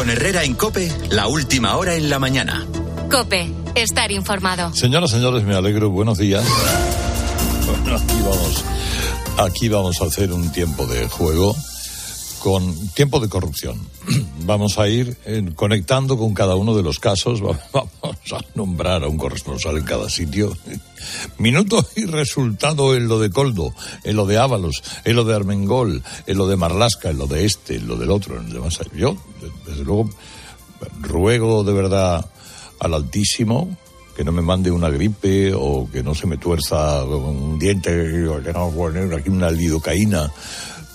Con Herrera en Cope, la última hora en la mañana. Cope, estar informado. Señoras, señores, me alegro. Buenos días. Bueno, aquí vamos. Aquí vamos a hacer un tiempo de juego con tiempo de corrupción. Vamos a ir eh, conectando con cada uno de los casos. Vamos a nombrar a un corresponsal en cada sitio. Minuto y resultado en lo de Coldo, en lo de Ábalos, en lo de Armengol, en lo de Marlasca, en lo de este, en lo del otro, en el demás. Yo, desde luego, ruego de verdad al Altísimo que no me mande una gripe o que no se me tuerza un diente, que no aquí una lidocaína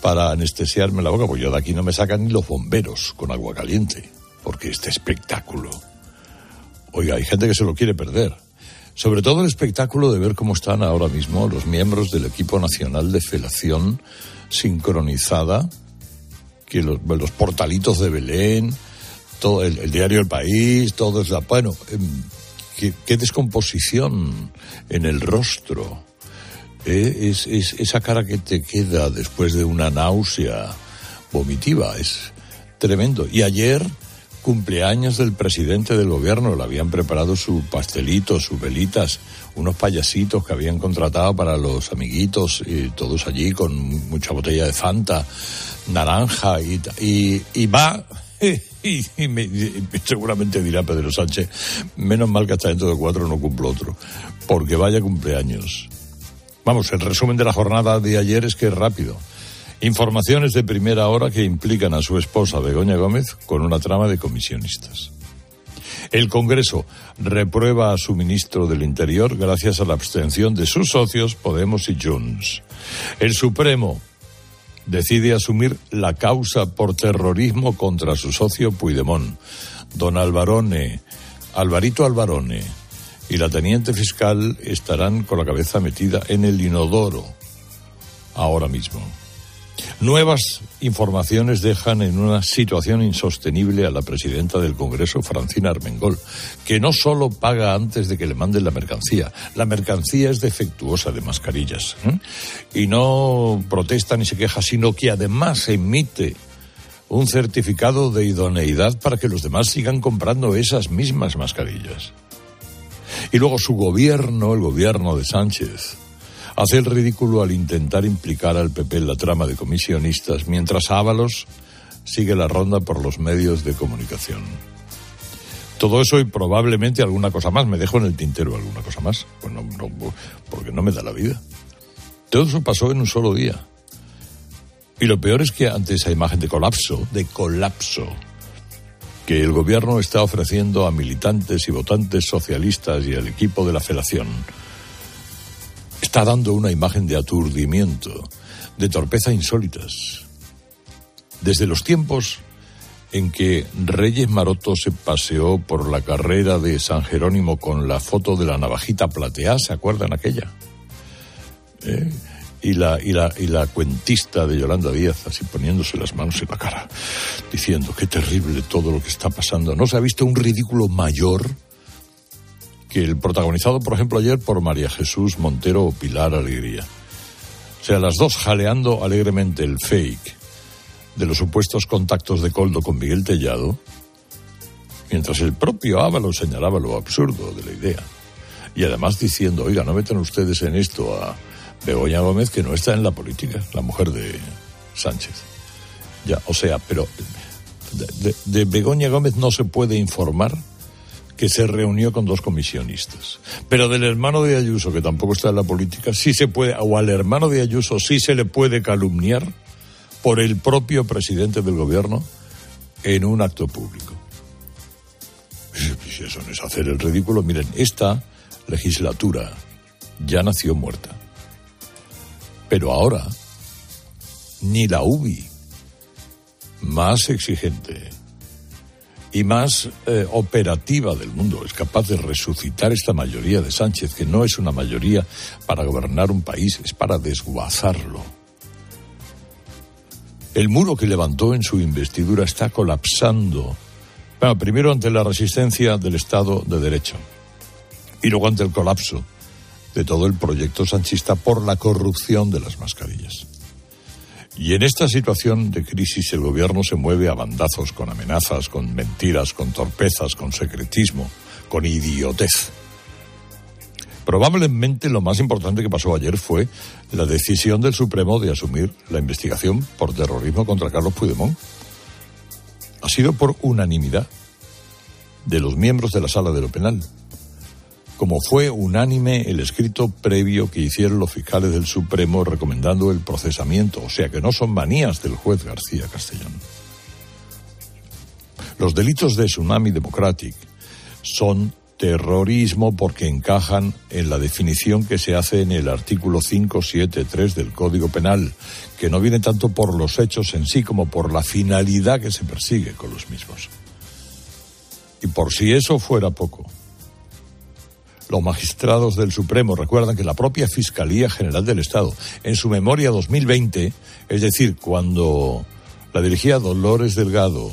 para anestesiarme la boca, porque yo de aquí no me sacan ni los bomberos con agua caliente, porque este espectáculo. Oiga, hay gente que se lo quiere perder. Sobre todo el espectáculo de ver cómo están ahora mismo los miembros del equipo nacional de felación sincronizada, que los, portalitos de Belén, todo el, diario El País, todo es la. Bueno, qué, qué, descomposición en el rostro. Eh, es, es, esa cara que te queda después de una náusea vomitiva es tremendo. Y ayer, cumpleaños del presidente del gobierno, le habían preparado su pastelito, sus velitas, unos payasitos que habían contratado para los amiguitos, y todos allí con mucha botella de Fanta, naranja, y, y, y va y, me, y, seguramente dirá Pedro Sánchez, menos mal que hasta dentro de cuatro no cumplo otro, porque vaya cumpleaños. Vamos, el resumen de la jornada de ayer es que es rápido. Informaciones de primera hora que implican a su esposa Begoña Gómez con una trama de comisionistas. El Congreso reprueba a su ministro del Interior gracias a la abstención de sus socios Podemos y Junts. El Supremo decide asumir la causa por terrorismo contra su socio Puigdemont. Don Alvarone, Alvarito Alvarone y la teniente fiscal estarán con la cabeza metida en el inodoro ahora mismo. Nuevas informaciones dejan en una situación insostenible a la presidenta del Congreso, Francina Armengol, que no solo paga antes de que le manden la mercancía, la mercancía es defectuosa de mascarillas, ¿eh? y no protesta ni se queja, sino que además emite un certificado de idoneidad para que los demás sigan comprando esas mismas mascarillas. Y luego su gobierno, el gobierno de Sánchez, hace el ridículo al intentar implicar al PP en la trama de comisionistas, mientras Ábalos sigue la ronda por los medios de comunicación. Todo eso y probablemente alguna cosa más. Me dejo en el tintero alguna cosa más. Pues no, no, porque no me da la vida. Todo eso pasó en un solo día. Y lo peor es que ante esa imagen de colapso, de colapso, que el gobierno está ofreciendo a militantes y votantes socialistas y al equipo de la federación, está dando una imagen de aturdimiento, de torpeza insólitas. Desde los tiempos en que Reyes Maroto se paseó por la carrera de San Jerónimo con la foto de la navajita plateada, ¿se acuerdan aquella? ¿Eh? Y, la, y, la, y la cuentista de Yolanda Díaz, así poniéndose las manos en la cara, diciendo qué terrible todo lo que está pasando. ¿No se ha visto un ridículo mayor? que el protagonizado, por ejemplo, ayer por María Jesús Montero o Pilar Alegría. O sea, las dos jaleando alegremente el fake de los supuestos contactos de Coldo con Miguel Tellado, mientras el propio Ávalo señalaba lo absurdo de la idea. Y además diciendo, oiga, no metan ustedes en esto a Begoña Gómez, que no está en la política, la mujer de Sánchez. Ya, o sea, pero de, de, Begoña Gómez no se puede informar que se reunió con dos comisionistas. Pero del hermano de Ayuso, que tampoco está en la política, sí se puede, o al hermano de Ayuso sí se le puede calumniar por el propio presidente del gobierno en un acto público. Si eso no es hacer el ridículo, miren, esta legislatura ya nació muerta. Pero ahora, ni la UBI, más exigente, y más eh, operativa del mundo es capaz de resucitar esta mayoría de Sánchez, que no es una mayoría para gobernar un país, es para desguazarlo. El muro que levantó en su investidura está colapsando. Bueno, primero ante la resistencia del Estado de Derecho y luego ante el colapso de todo el proyecto sanchista por la corrupción de las mascarillas. Y en esta situación de crisis el gobierno se mueve a bandazos, con amenazas, con mentiras, con torpezas, con secretismo, con idiotez. Probablemente lo más importante que pasó ayer fue la decisión del Supremo de asumir la investigación por terrorismo contra Carlos Puigdemont. Ha sido por unanimidad de los miembros de la Sala de lo Penal como fue unánime el escrito previo que hicieron los fiscales del Supremo recomendando el procesamiento, o sea que no son manías del juez García Castellón. Los delitos de Tsunami Democratic son terrorismo porque encajan en la definición que se hace en el artículo 573 del Código Penal, que no viene tanto por los hechos en sí como por la finalidad que se persigue con los mismos. Y por si eso fuera poco, los magistrados del Supremo recuerdan que la propia Fiscalía General del Estado, en su memoria 2020, es decir, cuando la dirigía Dolores Delgado,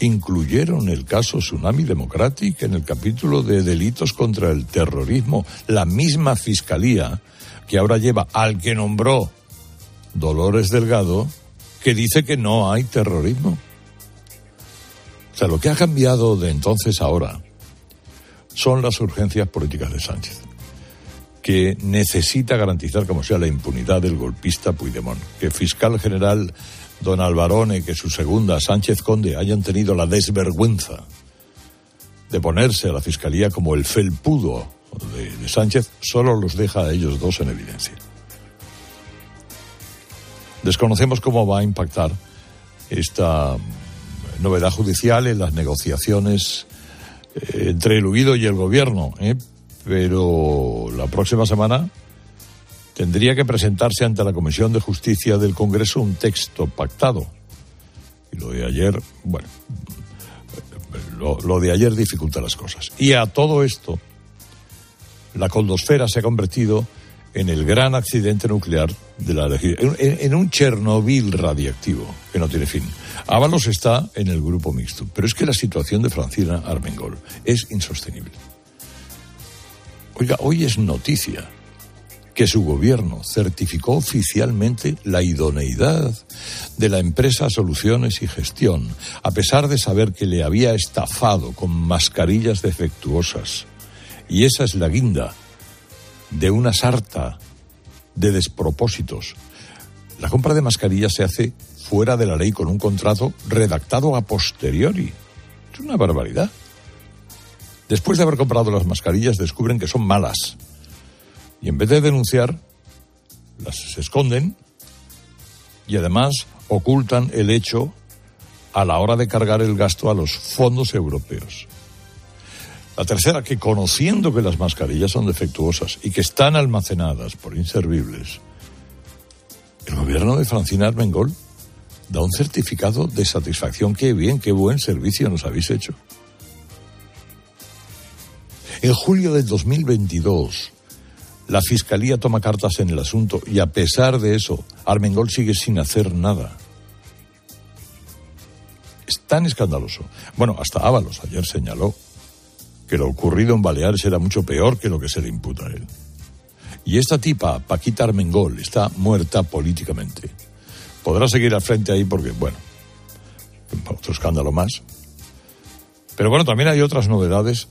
incluyeron el caso Tsunami Democratic en el capítulo de delitos contra el terrorismo. La misma Fiscalía que ahora lleva al que nombró Dolores Delgado, que dice que no hay terrorismo. O sea, lo que ha cambiado de entonces a ahora son las urgencias políticas de Sánchez, que necesita garantizar como sea la impunidad del golpista Puigdemont, que fiscal general don Alvarone, que su segunda Sánchez Conde hayan tenido la desvergüenza de ponerse a la fiscalía como el felpudo de, de Sánchez, solo los deja a ellos dos en evidencia. Desconocemos cómo va a impactar esta novedad judicial en las negociaciones entre el huido y el gobierno, ¿eh? pero la próxima semana tendría que presentarse ante la Comisión de Justicia del Congreso un texto pactado. Y lo de ayer, bueno, lo, lo de ayer dificulta las cosas. Y a todo esto, la coldosfera se ha convertido en el gran accidente nuclear de la en, en, un Chernobyl radiactivo que no tiene fin. Ábalos está en el grupo mixto, pero es que la situación de Francina Armengol es insostenible. Oiga, hoy es noticia que su gobierno certificó oficialmente la idoneidad de la empresa Soluciones y Gestión, a pesar de saber que le había estafado con mascarillas defectuosas. Y esa es la guinda de una sarta de despropósitos. La compra de mascarillas se hace fuera de la ley con un contrato redactado a posteriori. Es una barbaridad. Después de haber comprado las mascarillas descubren que son malas. Y en vez de denunciar, las esconden y además ocultan el hecho a la hora de cargar el gasto a los fondos europeos. La tercera, que conociendo que las mascarillas son defectuosas y que están almacenadas por inservibles, el gobierno de Francina Armengol da un certificado de satisfacción. Qué bien, qué buen servicio nos habéis hecho. En julio del 2022, la Fiscalía toma cartas en el asunto y a pesar de eso, Armengol sigue sin hacer nada. Es tan escandaloso. Bueno, hasta Ábalos ayer señaló que lo ocurrido en Baleares era mucho peor que lo que se le imputa a él. Y esta tipa, Paquita Armengol, está muerta políticamente. Podrá seguir al frente ahí porque, bueno, otro escándalo más. Pero bueno, también hay otras novedades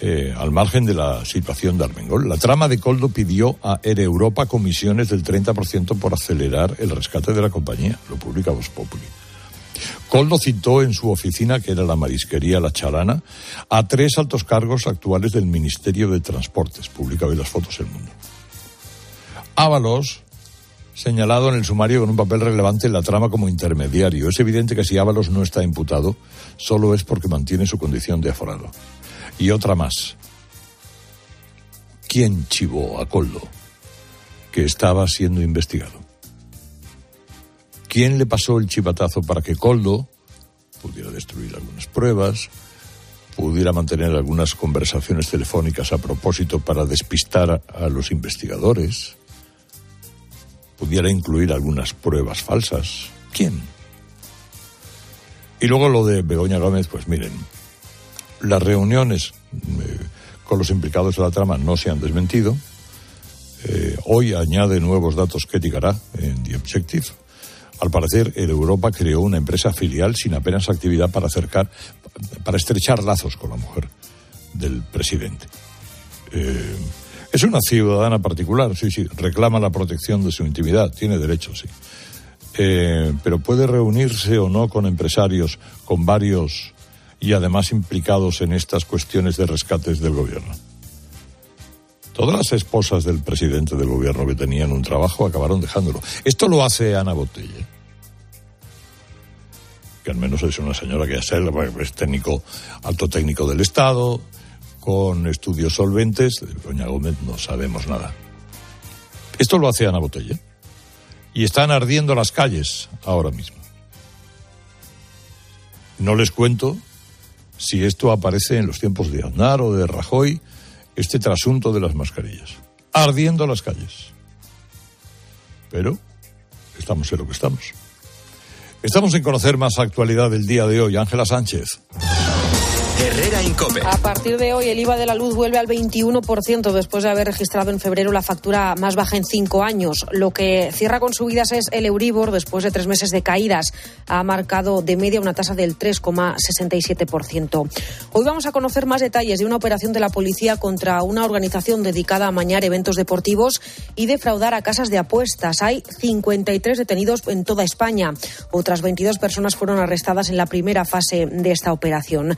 eh, al margen de la situación de Armengol. La trama de Coldo pidió a Air Europa comisiones del 30% por acelerar el rescate de la compañía. Lo publica Voz Populi. Coldo citó en su oficina, que era la marisquería La Chalana, a tres altos cargos actuales del Ministerio de Transportes. Publica hoy las fotos El Mundo. Ábalos, señalado en el sumario con un papel relevante en la trama como intermediario. Es evidente que si Ábalos no está imputado, solo es porque mantiene su condición de aforado. Y otra más. ¿Quién chivó a Coldo? Que estaba siendo investigado. ¿Quién le pasó el chivatazo para que Coldo pudiera destruir algunas pruebas, pudiera mantener algunas conversaciones telefónicas a propósito para despistar a los investigadores, pudiera incluir algunas pruebas falsas? ¿Quién? Y luego lo de Begoña Gómez, pues miren, las reuniones eh, con los implicados en la trama no se han desmentido. Eh, hoy añade nuevos datos que Gará en The Objective Al parecer, Europa creó una empresa filial sin apenas actividad para acercar, para estrechar lazos con la mujer del presidente. Eh, es una ciudadana particular, sí, sí, reclama la protección de su intimidad, tiene derecho, sí. Eh, pero puede reunirse o no con empresarios, con varios y además implicados en estas cuestiones de rescates del gobierno. Todas las esposas del presidente del gobierno que tenían un trabajo acabaron dejándolo. Esto lo hace Ana Botella, que al menos es una señora que es técnico, alto técnico del Estado, con estudios solventes. Doña Gómez no sabemos nada. Esto lo hace Ana Botella. Y están ardiendo las calles ahora mismo. No les cuento si esto aparece en los tiempos de Aznar o de Rajoy, este trasunto de las mascarillas. Ardiendo las calles. Pero estamos en lo que estamos. Estamos en conocer más actualidad del día de hoy. Ángela Sánchez. A partir de hoy el IVA de la luz vuelve al 21% después de haber registrado en febrero la factura más baja en cinco años. Lo que cierra con subidas es el Euribor después de tres meses de caídas. Ha marcado de media una tasa del 3,67%. Hoy vamos a conocer más detalles de una operación de la policía contra una organización dedicada a mañar eventos deportivos y defraudar a casas de apuestas. Hay 53 detenidos en toda España. Otras 22 personas fueron arrestadas en la primera fase de esta operación.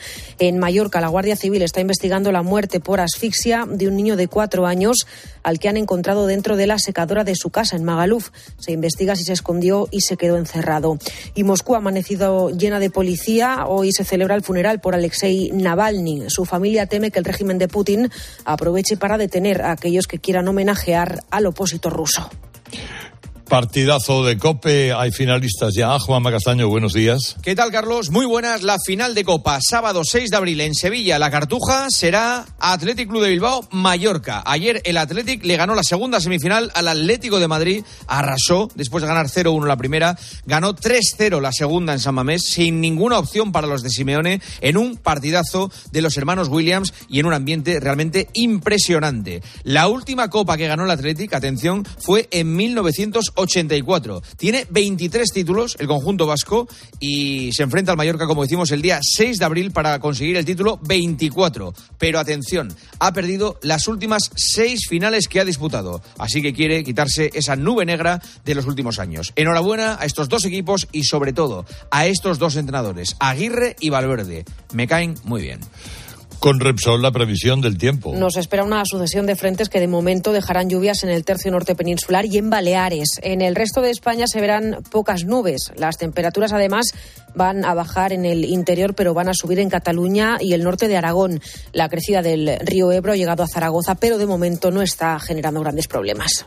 Mallorca, la Guardia Civil está investigando la muerte por asfixia de un niño de cuatro años al que han encontrado dentro de la secadora de su casa en Magaluf. Se investiga si se escondió y se quedó encerrado. Y Moscú ha amanecido llena de policía. Hoy se celebra el funeral por Alexei Navalny. Su familia teme que el régimen de Putin aproveche para detener a aquellos que quieran homenajear al opositor ruso. Partidazo de Cope, hay finalistas ya. Juan Castaño, buenos días. ¿Qué tal, Carlos? Muy buenas. La final de Copa, sábado 6 de abril en Sevilla, La Cartuja, será Athletic Club de Bilbao, Mallorca. Ayer el Athletic le ganó la segunda semifinal al Atlético de Madrid, arrasó después de ganar 0-1 la primera, ganó 3-0 la segunda en San Mamés, sin ninguna opción para los de Simeone, en un partidazo de los hermanos Williams y en un ambiente realmente impresionante. La última Copa que ganó el Athletic, atención, fue en 1980 84. Tiene 23 títulos el conjunto vasco y se enfrenta al Mallorca, como decimos, el día 6 de abril para conseguir el título 24. Pero atención, ha perdido las últimas seis finales que ha disputado. Así que quiere quitarse esa nube negra de los últimos años. Enhorabuena a estos dos equipos y sobre todo a estos dos entrenadores, Aguirre y Valverde. Me caen muy bien. Con Repsol, la previsión del tiempo. Nos espera una sucesión de frentes que de momento dejarán lluvias en el tercio norte peninsular y en Baleares. En el resto de España se verán pocas nubes. Las temperaturas, además, van a bajar en el interior, pero van a subir en Cataluña y el norte de Aragón. La crecida del río Ebro ha llegado a Zaragoza, pero de momento no está generando grandes problemas.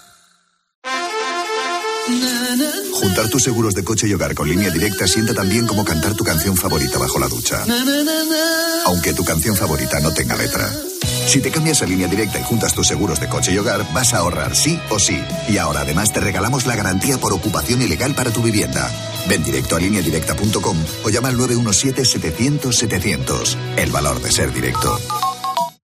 Juntar tus seguros de coche y hogar con línea directa sienta también como cantar tu canción favorita bajo la ducha. Aunque tu canción favorita no tenga letra. Si te cambias a línea directa y juntas tus seguros de coche y hogar, vas a ahorrar sí o sí. Y ahora además te regalamos la garantía por ocupación ilegal para tu vivienda. Ven directo a lineadirecta.com o llama al 917-700-700. El valor de ser directo.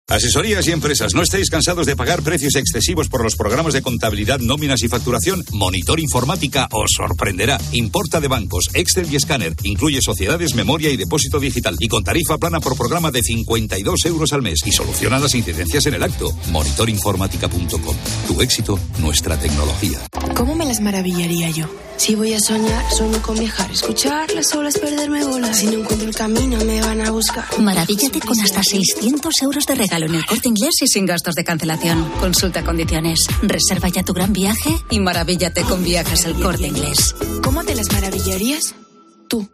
Asesorías y empresas, ¿no estáis cansados de pagar precios excesivos por los programas de contabilidad, nóminas y facturación? Monitor Informática os sorprenderá. Importa de bancos, Excel y escáner. Incluye sociedades, memoria y depósito digital. Y con tarifa plana por programa de 52 euros al mes. Y soluciona las incidencias en el acto. Monitorinformática.com. Tu éxito, nuestra tecnología. ¿Cómo me las maravillaría yo? Si voy a soñar, sueño con viajar, escuchar las olas, perderme volar. Si no encuentro el camino, me van a buscar. Maravíllate con hasta 600 euros de regalo en el corte inglés y sin gastos de cancelación. Consulta condiciones. Reserva ya tu gran viaje y maravíllate con viajes el corte inglés. ¿Cómo te las maravillarías? Tú.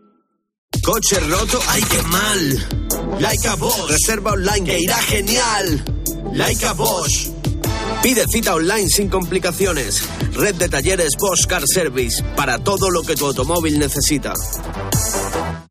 Coche roto, ay qué mal. Laika Bosch. Reserva online que irá genial. Laika Bosch. Pide cita online sin complicaciones. Red de talleres Bosch Car Service para todo lo que tu automóvil necesita.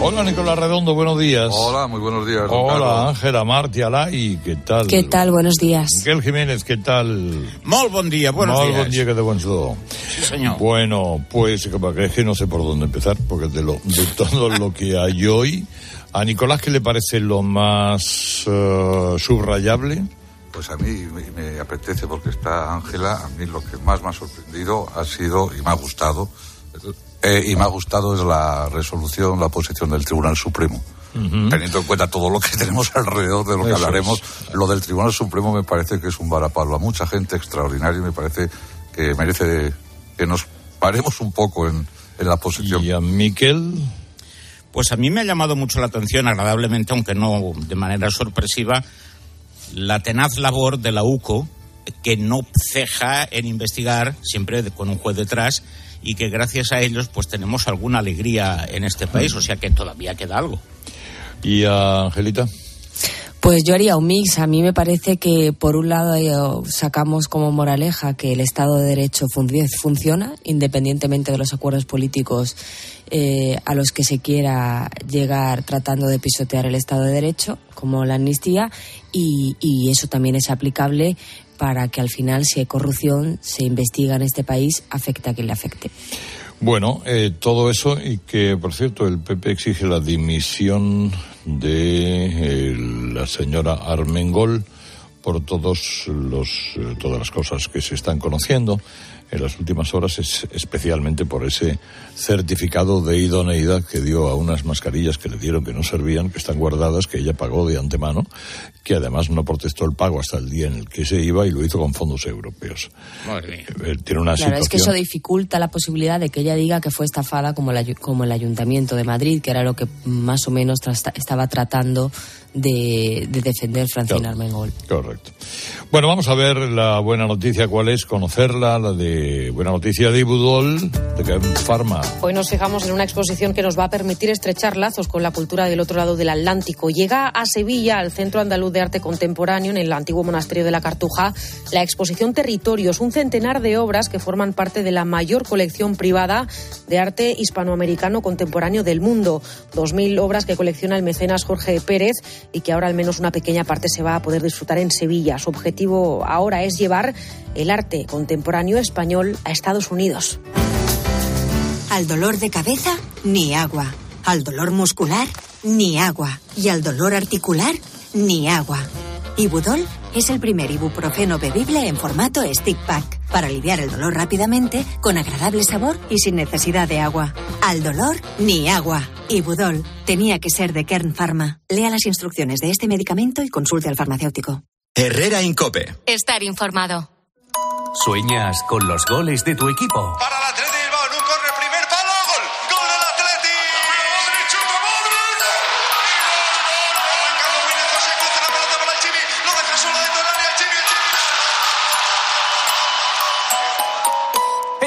Hola Nicolás Redondo, buenos días. Hola, muy buenos días. Hola Ángela Marti y ¿qué tal? ¿Qué tal? Buenos días. Miguel Jiménez, ¿qué tal? Muy buen día, buenos Molt días. buen día que te buen Sí, señor. Bueno, pues es que no sé por dónde empezar, porque de, lo, de todo lo que hay hoy, a Nicolás, ¿qué le parece lo más eh, subrayable? Pues a mí me, me apetece porque está Ángela. A mí lo que más me ha sorprendido ha sido y me ha gustado. Eh, y me ha gustado es la resolución, la posición del Tribunal Supremo. Teniendo en cuenta todo lo que tenemos alrededor de lo que Eso hablaremos, lo del Tribunal Supremo me parece que es un varapalo a mucha gente extraordinario y me parece que merece que nos paremos un poco en, en la posición. ¿Y a Miquel? Pues a mí me ha llamado mucho la atención, agradablemente, aunque no de manera sorpresiva, la tenaz labor de la UCO, que no ceja en investigar, siempre con un juez detrás, y que gracias a ellos pues tenemos alguna alegría en este país, o sea que todavía queda algo. ¿Y a Angelita? Pues yo haría un mix. A mí me parece que, por un lado, eh, sacamos como moraleja que el Estado de Derecho fun- funciona, independientemente de los acuerdos políticos eh, a los que se quiera llegar tratando de pisotear el Estado de Derecho, como la amnistía, y, y eso también es aplicable para que al final, si hay corrupción, se investiga en este país, afecte a quien le afecte. Bueno, eh, todo eso y que, por cierto, el PP exige la dimisión de eh, la señora Armengol por todos los, eh, todas las cosas que se están conociendo en las últimas horas, es especialmente por ese certificado de idoneidad que dio a unas mascarillas que le dieron que no servían, que están guardadas, que ella pagó de antemano, que además no protestó el pago hasta el día en el que se iba y lo hizo con fondos europeos. Eh, Tiene una Claro, es que eso situación... dificulta la posibilidad de que ella diga que fue estafada como, el ayu- como el Ayuntamiento de Madrid, que era lo que más o menos tra- estaba tratando de, de defender Francina Claro. Armengol. Correcto. Bueno, vamos a ver la buena noticia, cuál es, conocerla, la de buena noticia de Ibudol, de que Pharma. Hoy nos fijamos en una exposición que nos va a permitir estrechar lazos con la cultura del otro lado del Atlántico. Llega a Sevilla, al Centro Andaluz de Arte Contemporáneo, en el antiguo monasterio de la Cartuja, la exposición Territorios, un centenar de obras que forman parte de la mayor colección privada de arte hispanoamericano contemporáneo del mundo. Dos mil obras que colecciona el mecenas Jorge Pérez y que ahora al menos una pequeña parte se va a poder disfrutar en Sevilla. Su objetivo ahora es llevar el arte contemporáneo español a Estados Unidos. Al dolor de cabeza, ni agua. Al dolor muscular, ni agua. Y al dolor articular, ni agua. Ibudol es el primer ibuprofeno bebible en formato stick pack para aliviar el dolor rápidamente, con agradable sabor y sin necesidad de agua. Al dolor, ni agua. Ibudol tenía que ser de Kern Pharma. Lea las instrucciones de este medicamento y consulte al farmacéutico. Herrera Incope. Estar informado. ¿Sueñas con los goles de tu equipo?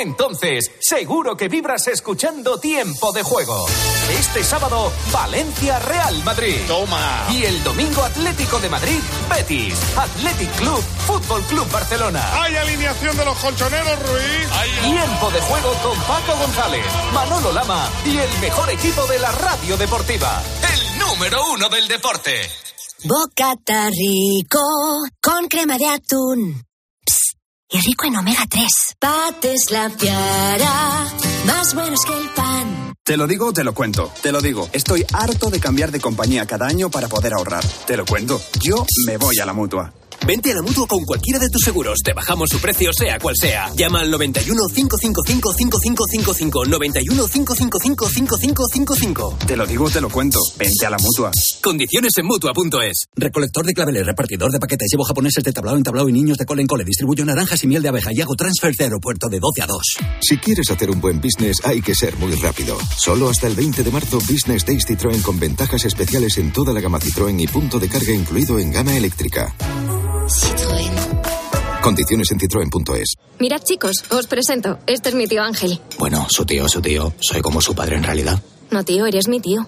Entonces, seguro que vibras escuchando Tiempo de Juego. Este sábado, Valencia Real Madrid. Toma. Y el domingo Atlético de Madrid, Betis. Athletic Club, Fútbol Club Barcelona. Hay alineación de los colchoneros, Ruiz. Tiempo de juego con Paco González, Manolo Lama y el mejor equipo de la radio deportiva. El número uno del deporte. Bocata rico con crema de atún. Psst, y rico en omega 3. Pates la piara, más buenos que el pan. Te lo digo, te lo cuento. Te lo digo. Estoy harto de cambiar de compañía cada año para poder ahorrar. Te lo cuento. Yo me voy a la mutua. Vente a la mutua con cualquiera de tus seguros. Te bajamos su precio, sea cual sea. Llama al 91 555 5555. 91 555 5555. Te lo digo, te lo cuento. Vente a la mutua. Condiciones en mutua.es. Recolector de claveles, repartidor de paquetes, llevo japoneses de tablao en tablao y niños de cole en cole. Distribuyo naranjas y miel de abeja y hago transfer de aeropuerto de 12 a 2. Si quieres hacer un buen business hay que ser muy rápido. Solo hasta el 20 de marzo Business Days Citroën con ventajas especiales en toda la gama Citroën y punto de carga incluido en gama eléctrica. Citroën. Condiciones en citroen.es. Mirad chicos, os presento. Este es mi tío Ángel. Bueno, su tío, su tío. Soy como su padre en realidad. No tío, eres mi tío.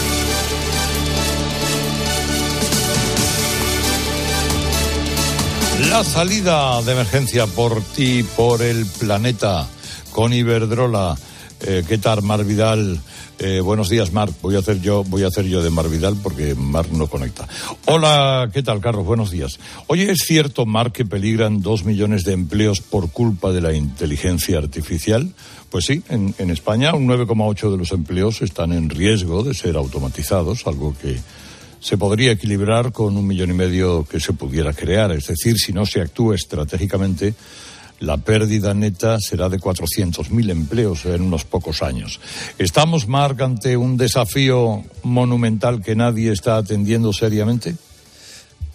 La salida de emergencia por ti, por el planeta, con Iberdrola. Eh, ¿Qué tal, Mar Vidal? Eh, buenos días, Marc. Voy a hacer yo, voy a hacer yo de Mar Vidal porque Mar no conecta. Hola, ¿qué tal, Carlos? Buenos días. Oye, ¿es cierto, Marc, que peligran dos millones de empleos por culpa de la inteligencia artificial? Pues sí, en, en España un 9,8 de los empleos están en riesgo de ser automatizados, algo que se podría equilibrar con un millón y medio que se pudiera crear. Es decir, si no se actúa estratégicamente, la pérdida neta será de 400.000 empleos en unos pocos años. ¿Estamos, Marc, ante un desafío monumental que nadie está atendiendo seriamente?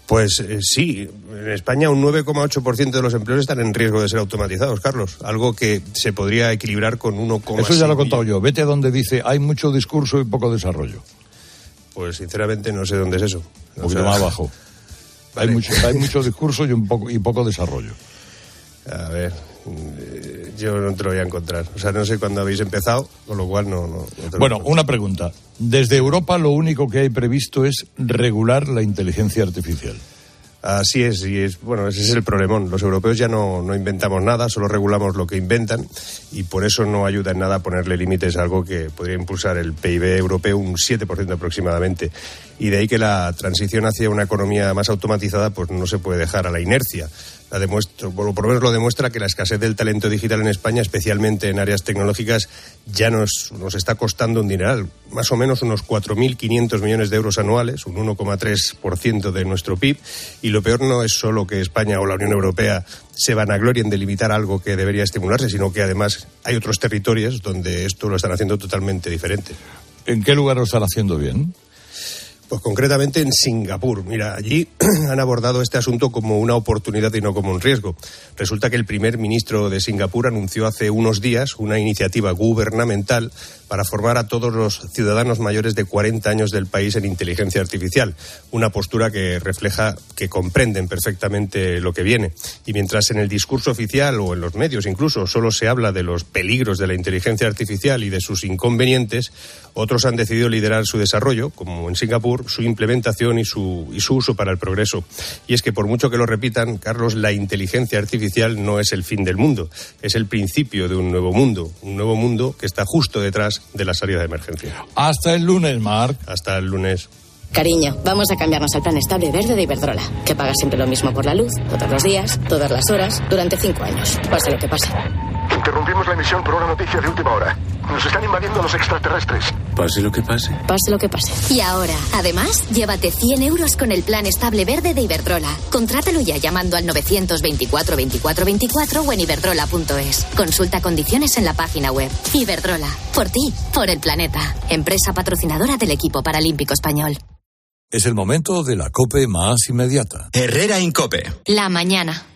Pues eh, sí, en España un 9,8% de los empleos están en riesgo de ser automatizados, Carlos. Algo que se podría equilibrar con 1,5%. Eso ya lo he contado yo. Vete a donde dice hay mucho discurso y poco desarrollo. Pues sinceramente no sé dónde es eso. Un poquito más abajo. Hay, mucho, hay mucho discurso y, un poco, y poco desarrollo. A ver, eh, yo no te lo voy a encontrar. O sea, no sé cuándo habéis empezado, con lo cual no. no, no te lo Bueno, una pregunta. Desde Europa lo único que hay previsto es regular la inteligencia artificial. Así es, y es, bueno, ese es el problemón. Los europeos ya no, no inventamos nada, solo regulamos lo que inventan y por eso no ayuda en nada ponerle límites a algo que podría impulsar el PIB europeo un 7% aproximadamente. Y de ahí que la transición hacia una economía más automatizada pues no se puede dejar a la inercia. La bueno, por lo menos lo demuestra que la escasez del talento digital en España, especialmente en áreas tecnológicas, ya nos, nos está costando un dineral. Más o menos unos 4.500 millones de euros anuales, un 1,3% de nuestro PIB. Y lo peor no es solo que España o la Unión Europea se vanaglorien de limitar algo que debería estimularse, sino que además hay otros territorios donde esto lo están haciendo totalmente diferente. ¿En qué lugar lo están haciendo bien? Pues concretamente en Singapur. Mira, allí han abordado este asunto como una oportunidad y no como un riesgo. Resulta que el primer ministro de Singapur anunció hace unos días una iniciativa gubernamental para formar a todos los ciudadanos mayores de 40 años del país en inteligencia artificial. Una postura que refleja que comprenden perfectamente lo que viene. Y mientras en el discurso oficial o en los medios incluso solo se habla de los peligros de la inteligencia artificial y de sus inconvenientes, otros han decidido liderar su desarrollo, como en Singapur, su implementación y su, y su uso para el progreso. Y es que por mucho que lo repitan, Carlos, la inteligencia artificial no es el fin del mundo, es el principio de un nuevo mundo, un nuevo mundo que está justo detrás de la salida de emergencia. Hasta el lunes, Marc. Hasta el lunes. Cariño, vamos a cambiarnos al plan estable verde de Iberdrola, que paga siempre lo mismo por la luz, todos los días, todas las horas, durante cinco años, pase lo que pase. Interrumpimos la emisión por una noticia de última hora. Nos están invadiendo los extraterrestres. Pase lo que pase. Pase lo que pase. Y ahora, además, llévate 100 euros con el plan estable verde de Iberdrola. Contrátalo ya llamando al 924 24 24 o en iberdrola.es. Consulta condiciones en la página web. Iberdrola. Por ti, por el planeta. Empresa patrocinadora del equipo paralímpico español. Es el momento de la COPE más inmediata. Herrera Incope. La mañana.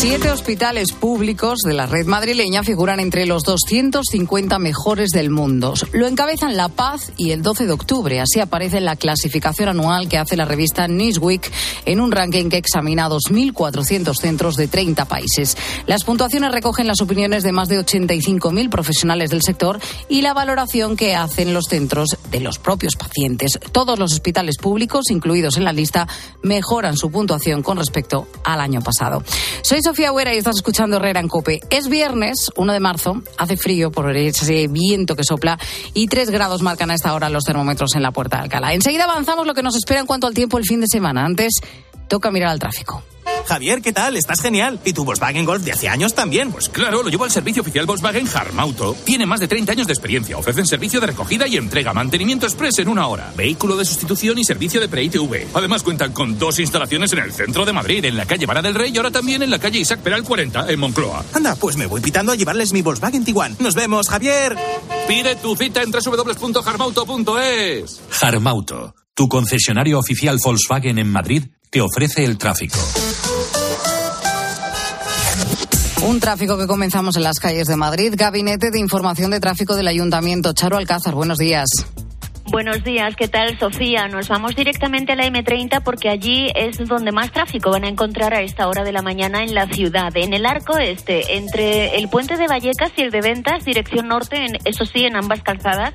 Siete hospitales públicos de la red madrileña figuran entre los 250 mejores del mundo. Lo encabezan La Paz y el 12 de octubre. Así aparece en la clasificación anual que hace la revista Newsweek en un ranking que examina a 2.400 centros de 30 países. Las puntuaciones recogen las opiniones de más de 85.000 profesionales del sector y la valoración que hacen los centros de los propios pacientes. Todos los hospitales públicos incluidos en la lista mejoran su puntuación con respecto al año pasado. Soy Sofía Huera y estás escuchando Herrera en Cope. Es viernes, 1 de marzo, hace frío por ese viento que sopla y 3 grados marcan a esta hora los termómetros en la puerta de Alcalá. Enseguida avanzamos lo que nos espera en cuanto al tiempo el fin de semana. Antes, toca mirar al tráfico. Javier, ¿qué tal? Estás genial. ¿Y tu Volkswagen Golf de hace años también? Pues claro, lo llevo al servicio oficial Volkswagen Harmauto. Tiene más de 30 años de experiencia. Ofrecen servicio de recogida y entrega, mantenimiento express en una hora, vehículo de sustitución y servicio de pre-ITV. Además cuentan con dos instalaciones en el centro de Madrid, en la calle Vara del Rey y ahora también en la calle Isaac Peral 40, en Moncloa. Anda, pues me voy pitando a llevarles mi Volkswagen Tiguan. Nos vemos, Javier. Pide tu cita en www.harmauto.es. Harmauto, tu concesionario oficial Volkswagen en Madrid, te ofrece el tráfico. Un tráfico que comenzamos en las calles de Madrid. Gabinete de Información de Tráfico del Ayuntamiento. Charo Alcázar, buenos días. Buenos días, ¿qué tal Sofía? Nos vamos directamente a la M30 porque allí es donde más tráfico van a encontrar a esta hora de la mañana en la ciudad. En el arco este, entre el puente de Vallecas y el de Ventas, dirección norte, en, eso sí, en ambas calzadas.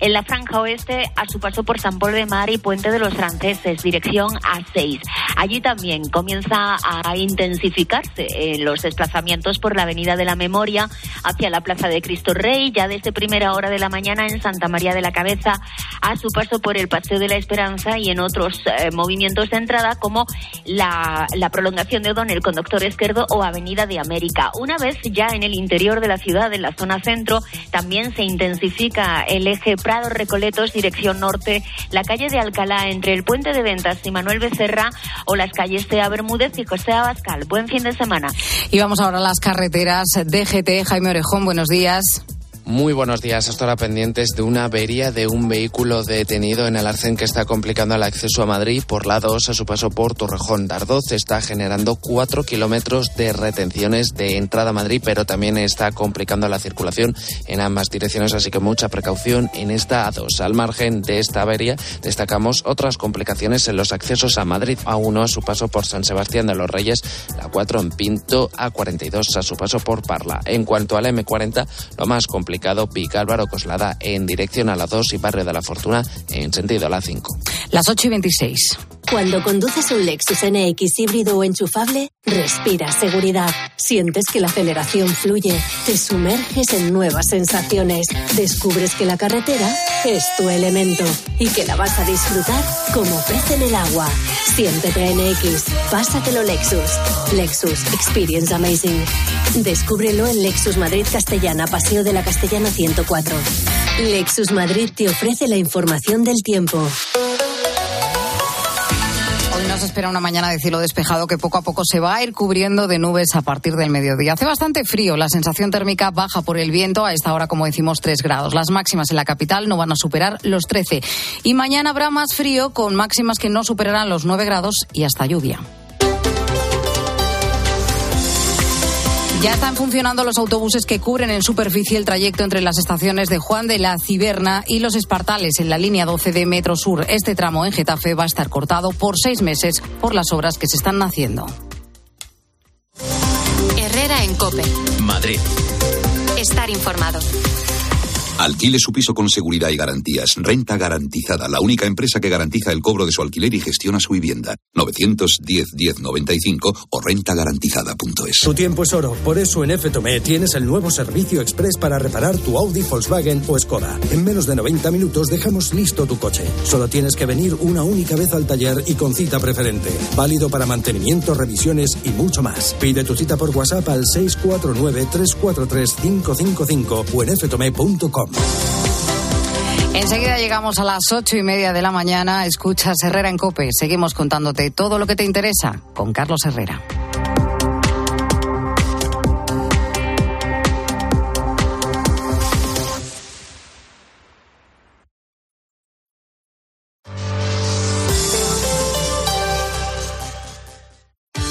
En la franja oeste, a su paso por San Paul de Mar y Puente de los Franceses, dirección A6. Allí también comienza a intensificarse eh, los desplazamientos por la Avenida de la Memoria hacia la Plaza de Cristo Rey, ya desde primera hora de la mañana en Santa María de la Cabeza a su paso por el Paseo de la Esperanza y en otros eh, movimientos de entrada como la, prolongación de O'Donnell con Doctor Esquerdo o Avenida de América. Una vez ya en el interior de la ciudad, en la zona centro, también se intensifica el eje Prado Recoletos, dirección norte, la calle de Alcalá entre el Puente de Ventas y Manuel Becerra o las calles Sea Bermúdez y José Abascal. Buen fin de semana. Y vamos ahora a las carreteras. DGT, Jaime Orejón, buenos días. Muy buenos días. Hasta ahora pendientes de una avería de un vehículo detenido en el Arcén que está complicando el acceso a Madrid por la 2 a su paso por Torrejón. Dardoz está generando cuatro kilómetros de retenciones de entrada a Madrid, pero también está complicando la circulación en ambas direcciones, así que mucha precaución en esta A2. Al margen de esta avería, destacamos otras complicaciones en los accesos a Madrid. A1 a su paso por San Sebastián de los Reyes, la 4 en Pinto, A42 a su paso por Parla. En cuanto al M40, lo más complicado complicado Vicálvaro Coslada en dirección a la 2 y Barrio de la Fortuna en sentido a la 5. Las 8 y 26. Cuando conduces un Lexus NX híbrido o enchufable, respira seguridad. Sientes que la aceleración fluye, te sumerges en nuevas sensaciones, descubres que la carretera es tu elemento y que la vas a disfrutar como pez en el agua. Siéntete NX, pásatelo Lexus. Lexus Experience Amazing. Descúbrelo en Lexus Madrid Castellana, Paseo de la Castellana 104. Lexus Madrid te ofrece la información del tiempo. Nos espera una mañana de cielo despejado que poco a poco se va a ir cubriendo de nubes a partir del mediodía. Hace bastante frío, la sensación térmica baja por el viento, a esta hora como decimos 3 grados. Las máximas en la capital no van a superar los 13. Y mañana habrá más frío con máximas que no superarán los 9 grados y hasta lluvia. Ya están funcionando los autobuses que cubren en superficie el trayecto entre las estaciones de Juan de la Ciberna y los Espartales en la línea 12 de Metro Sur. Este tramo en Getafe va a estar cortado por seis meses por las obras que se están haciendo. Herrera en Cope. Madrid. Estar informado. Alquile su piso con seguridad y garantías. Renta garantizada, la única empresa que garantiza el cobro de su alquiler y gestiona su vivienda. 910-1095 o rentagarantizada.es. Tu tiempo es oro, por eso en FTOME tienes el nuevo servicio express para reparar tu Audi, Volkswagen o Skoda. En menos de 90 minutos dejamos listo tu coche. Solo tienes que venir una única vez al taller y con cita preferente. Válido para mantenimiento, revisiones y mucho más. Pide tu cita por WhatsApp al 649-343-555 o en ftome.com. Enseguida llegamos a las ocho y media de la mañana. Escuchas Herrera en Cope. Seguimos contándote todo lo que te interesa con Carlos Herrera.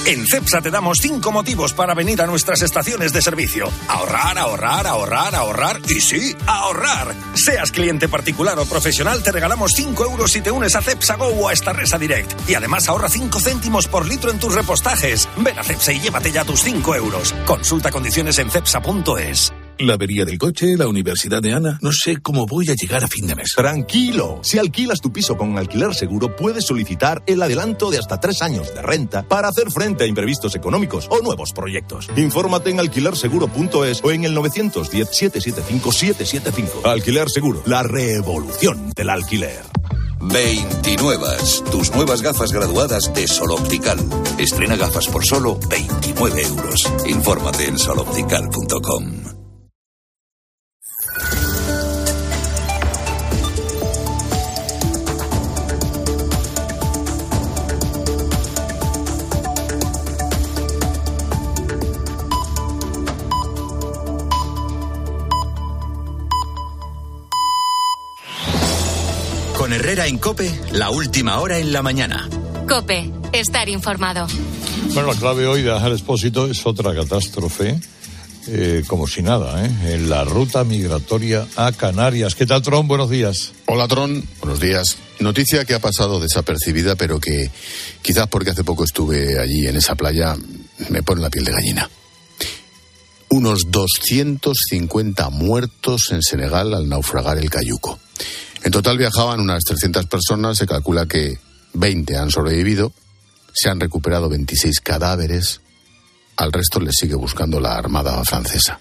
En CEPSA te damos cinco motivos para venir a nuestras estaciones de servicio. Ahorrar, ahorrar, ahorrar, ahorrar y sí, ahorrar. Seas cliente particular o profesional, te regalamos 5 euros si te unes a CEPSA Go o a Estarresa Direct. Y además ahorra 5 céntimos por litro en tus repostajes. Ven a CEPSA y llévate ya tus 5 euros. Consulta condiciones en cepsa.es. La avería del coche, la universidad de Ana. No sé cómo voy a llegar a fin de mes. Tranquilo. Si alquilas tu piso con alquiler seguro, puedes solicitar el adelanto de hasta tres años de renta para hacer frente a imprevistos económicos o nuevos proyectos. Infórmate en alquilerseguro.es o en el 910-775-775. Alquiler Seguro, la revolución del alquiler. 29. Tus nuevas gafas graduadas de Sol Optical. Estrena gafas por solo 29 euros. Infórmate en soloptical.com. Con Herrera en Cope, la última hora en la mañana. Cope, estar informado. Bueno, la clave hoy de Ángel Expósito es otra catástrofe, eh, como si nada, ¿eh? en la ruta migratoria a Canarias. ¿Qué tal, Tron? Buenos días. Hola, Tron. Buenos días. Noticia que ha pasado desapercibida, pero que quizás porque hace poco estuve allí en esa playa, me pone la piel de gallina. Unos 250 muertos en Senegal al naufragar el Cayuco. En total viajaban unas 300 personas, se calcula que 20 han sobrevivido, se han recuperado 26 cadáveres, al resto les sigue buscando la Armada francesa.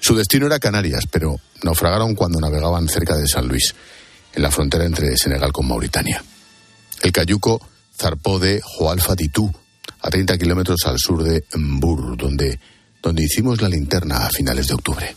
Su destino era Canarias, pero naufragaron cuando navegaban cerca de San Luis, en la frontera entre Senegal con Mauritania. El Cayuco zarpó de Joalfa Titú, a 30 kilómetros al sur de Mbur, donde, donde hicimos la linterna a finales de octubre.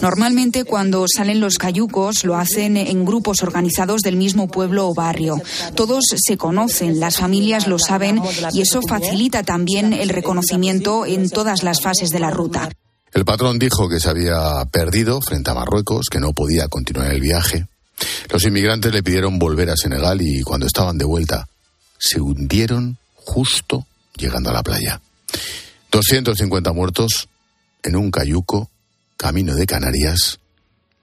Normalmente cuando salen los cayucos lo hacen en grupos organizados del mismo pueblo o barrio. Todos se conocen, las familias lo saben y eso facilita también el reconocimiento en todas las fases de la ruta. El patrón dijo que se había perdido frente a Marruecos, que no podía continuar el viaje. Los inmigrantes le pidieron volver a Senegal y cuando estaban de vuelta se hundieron justo llegando a la playa. 250 muertos en un cayuco camino de Canarias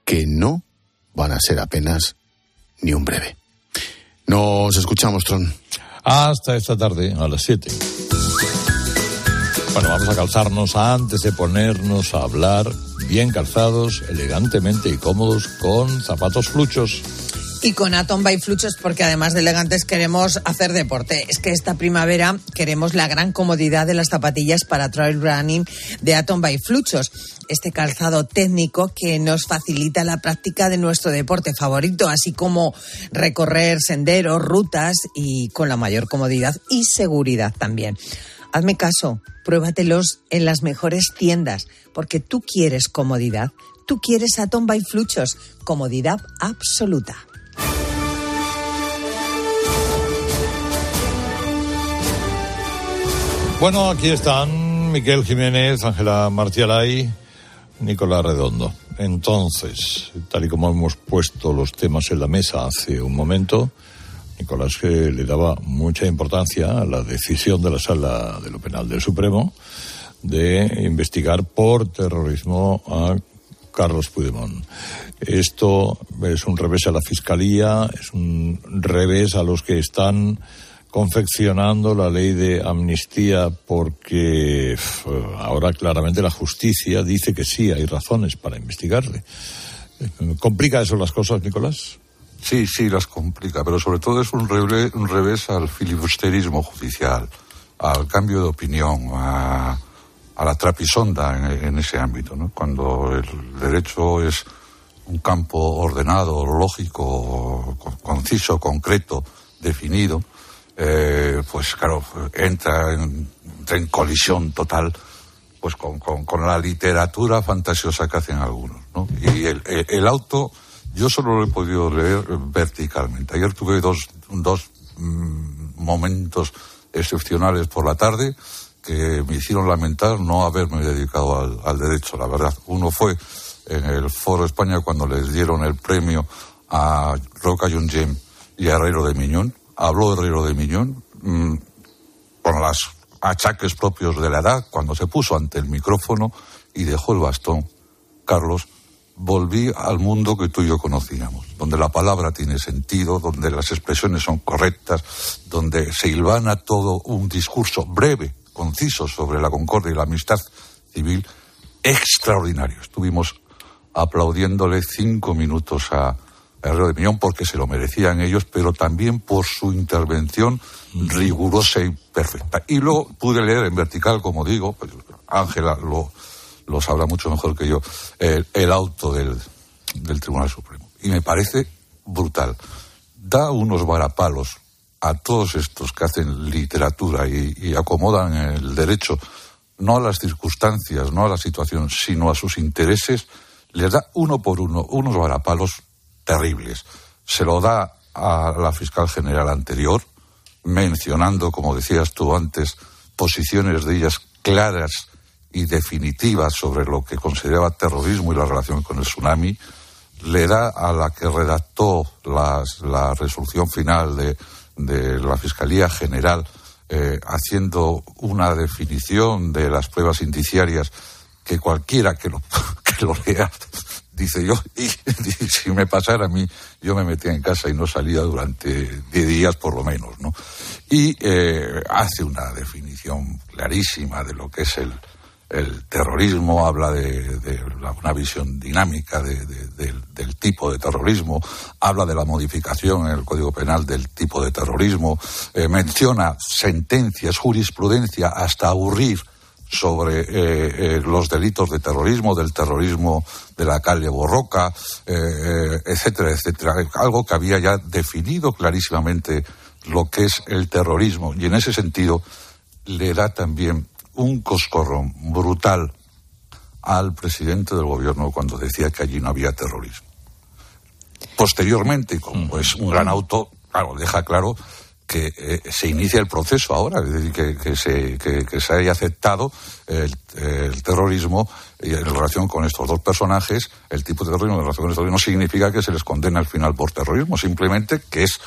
que no van a ser apenas ni un breve. Nos escuchamos, Tron. Hasta esta tarde, a las 7. Bueno, vamos a calzarnos antes de ponernos a hablar bien calzados, elegantemente y cómodos con zapatos fluchos. Y con Atom by Fluchos, porque además de elegantes queremos hacer deporte. Es que esta primavera queremos la gran comodidad de las zapatillas para trail running de Atom by Fluchos. Este calzado técnico que nos facilita la práctica de nuestro deporte favorito, así como recorrer senderos, rutas y con la mayor comodidad y seguridad también. Hazme caso, pruébatelos en las mejores tiendas, porque tú quieres comodidad, tú quieres Atom by Fluchos, comodidad absoluta. Bueno, aquí están Miquel Jiménez, Ángela Martialay, Nicolás Redondo. Entonces, tal y como hemos puesto los temas en la mesa hace un momento, Nicolás que le daba mucha importancia a la decisión de la Sala de lo Penal del Supremo de investigar por terrorismo a Carlos Puigdemont. Esto es un revés a la Fiscalía, es un revés a los que están confeccionando la ley de amnistía porque ahora claramente la justicia dice que sí, hay razones para investigarle. ¿Complica eso las cosas, Nicolás? Sí, sí, las complica, pero sobre todo es un, revés, un revés al filibusterismo judicial, al cambio de opinión, a, a la trapisonda en, en, ese ámbito, ¿no? Cuando el derecho es un campo ordenado, lógico, conciso, concreto, definido, eh, pues claro, entra en, colisión total pues con, con, la literatura fantasiosa que hacen algunos. ¿no? Y el, el, auto, yo solo lo he podido leer verticalmente. Ayer tuve dos, dos mmm, momentos excepcionales por la tarde que me hicieron lamentar no haberme dedicado al, derecho, la verdad. Uno fue en el Foro España cuando les dieron el premio a Roca Yungem y a Herrero de Miñón habló Herrero de Miñón mmm, con los achaques propios de la edad, cuando se puso ante el micrófono y dejó el bastón. Carlos, volví al mundo que tú y yo conocíamos, donde la palabra tiene sentido, donde las expresiones son correctas, donde se hilvana todo un discurso breve, conciso sobre la concordia y la amistad civil, extraordinario. Estuvimos aplaudiéndole cinco minutos a, Herrero de Miñón porque se lo merecían ellos, pero también por su intervención rigurosa y perfecta. Y luego pude leer en vertical, como digo, pues, Ángela lo, lo sabrá mucho mejor que yo, el, auto del, del, Tribunal Supremo. Y me parece brutal. Da unos varapalos a todos estos que hacen literatura y, acomodan el derecho no a las circunstancias, no a la situación, sino a sus intereses, les da uno por uno unos varapalos terribles. Se lo da a la fiscal general anterior, mencionando, como decías tú antes, posiciones de ellas claras y definitivas sobre lo que consideraba terrorismo y la relación con el tsunami, le da a la que redactó la resolución final de, la Fiscalía General, eh, haciendo una definición de las pruebas indiciarias que cualquiera que lo, que lo lea dice yo, y, si me pasara a mí, yo me metía en casa y no salía durante diez días por lo menos, ¿no? Y eh, hace una definición clarísima de lo que es el, terrorismo, habla de, una visión dinámica del tipo de terrorismo, habla de la modificación en el Código Penal del tipo de terrorismo, eh, menciona sentencias, jurisprudencia, hasta aburrir sobre eh, eh, los delitos de terrorismo, del terrorismo de la calle Borroca, etcétera, etcétera. Algo que había ya definido clarísimamente lo que es el terrorismo y en ese sentido le da también un coscorrón brutal al presidente del gobierno cuando decía que allí no había terrorismo. Posteriormente, como es un gran auto, claro, deja claro que eh, se inicia el proceso ahora, es decir, que, se, que, se, haya aceptado el, terrorismo y en relación con estos dos personajes, el tipo de terrorismo en relación con estos dos no significa que se les condene al final por terrorismo, simplemente que es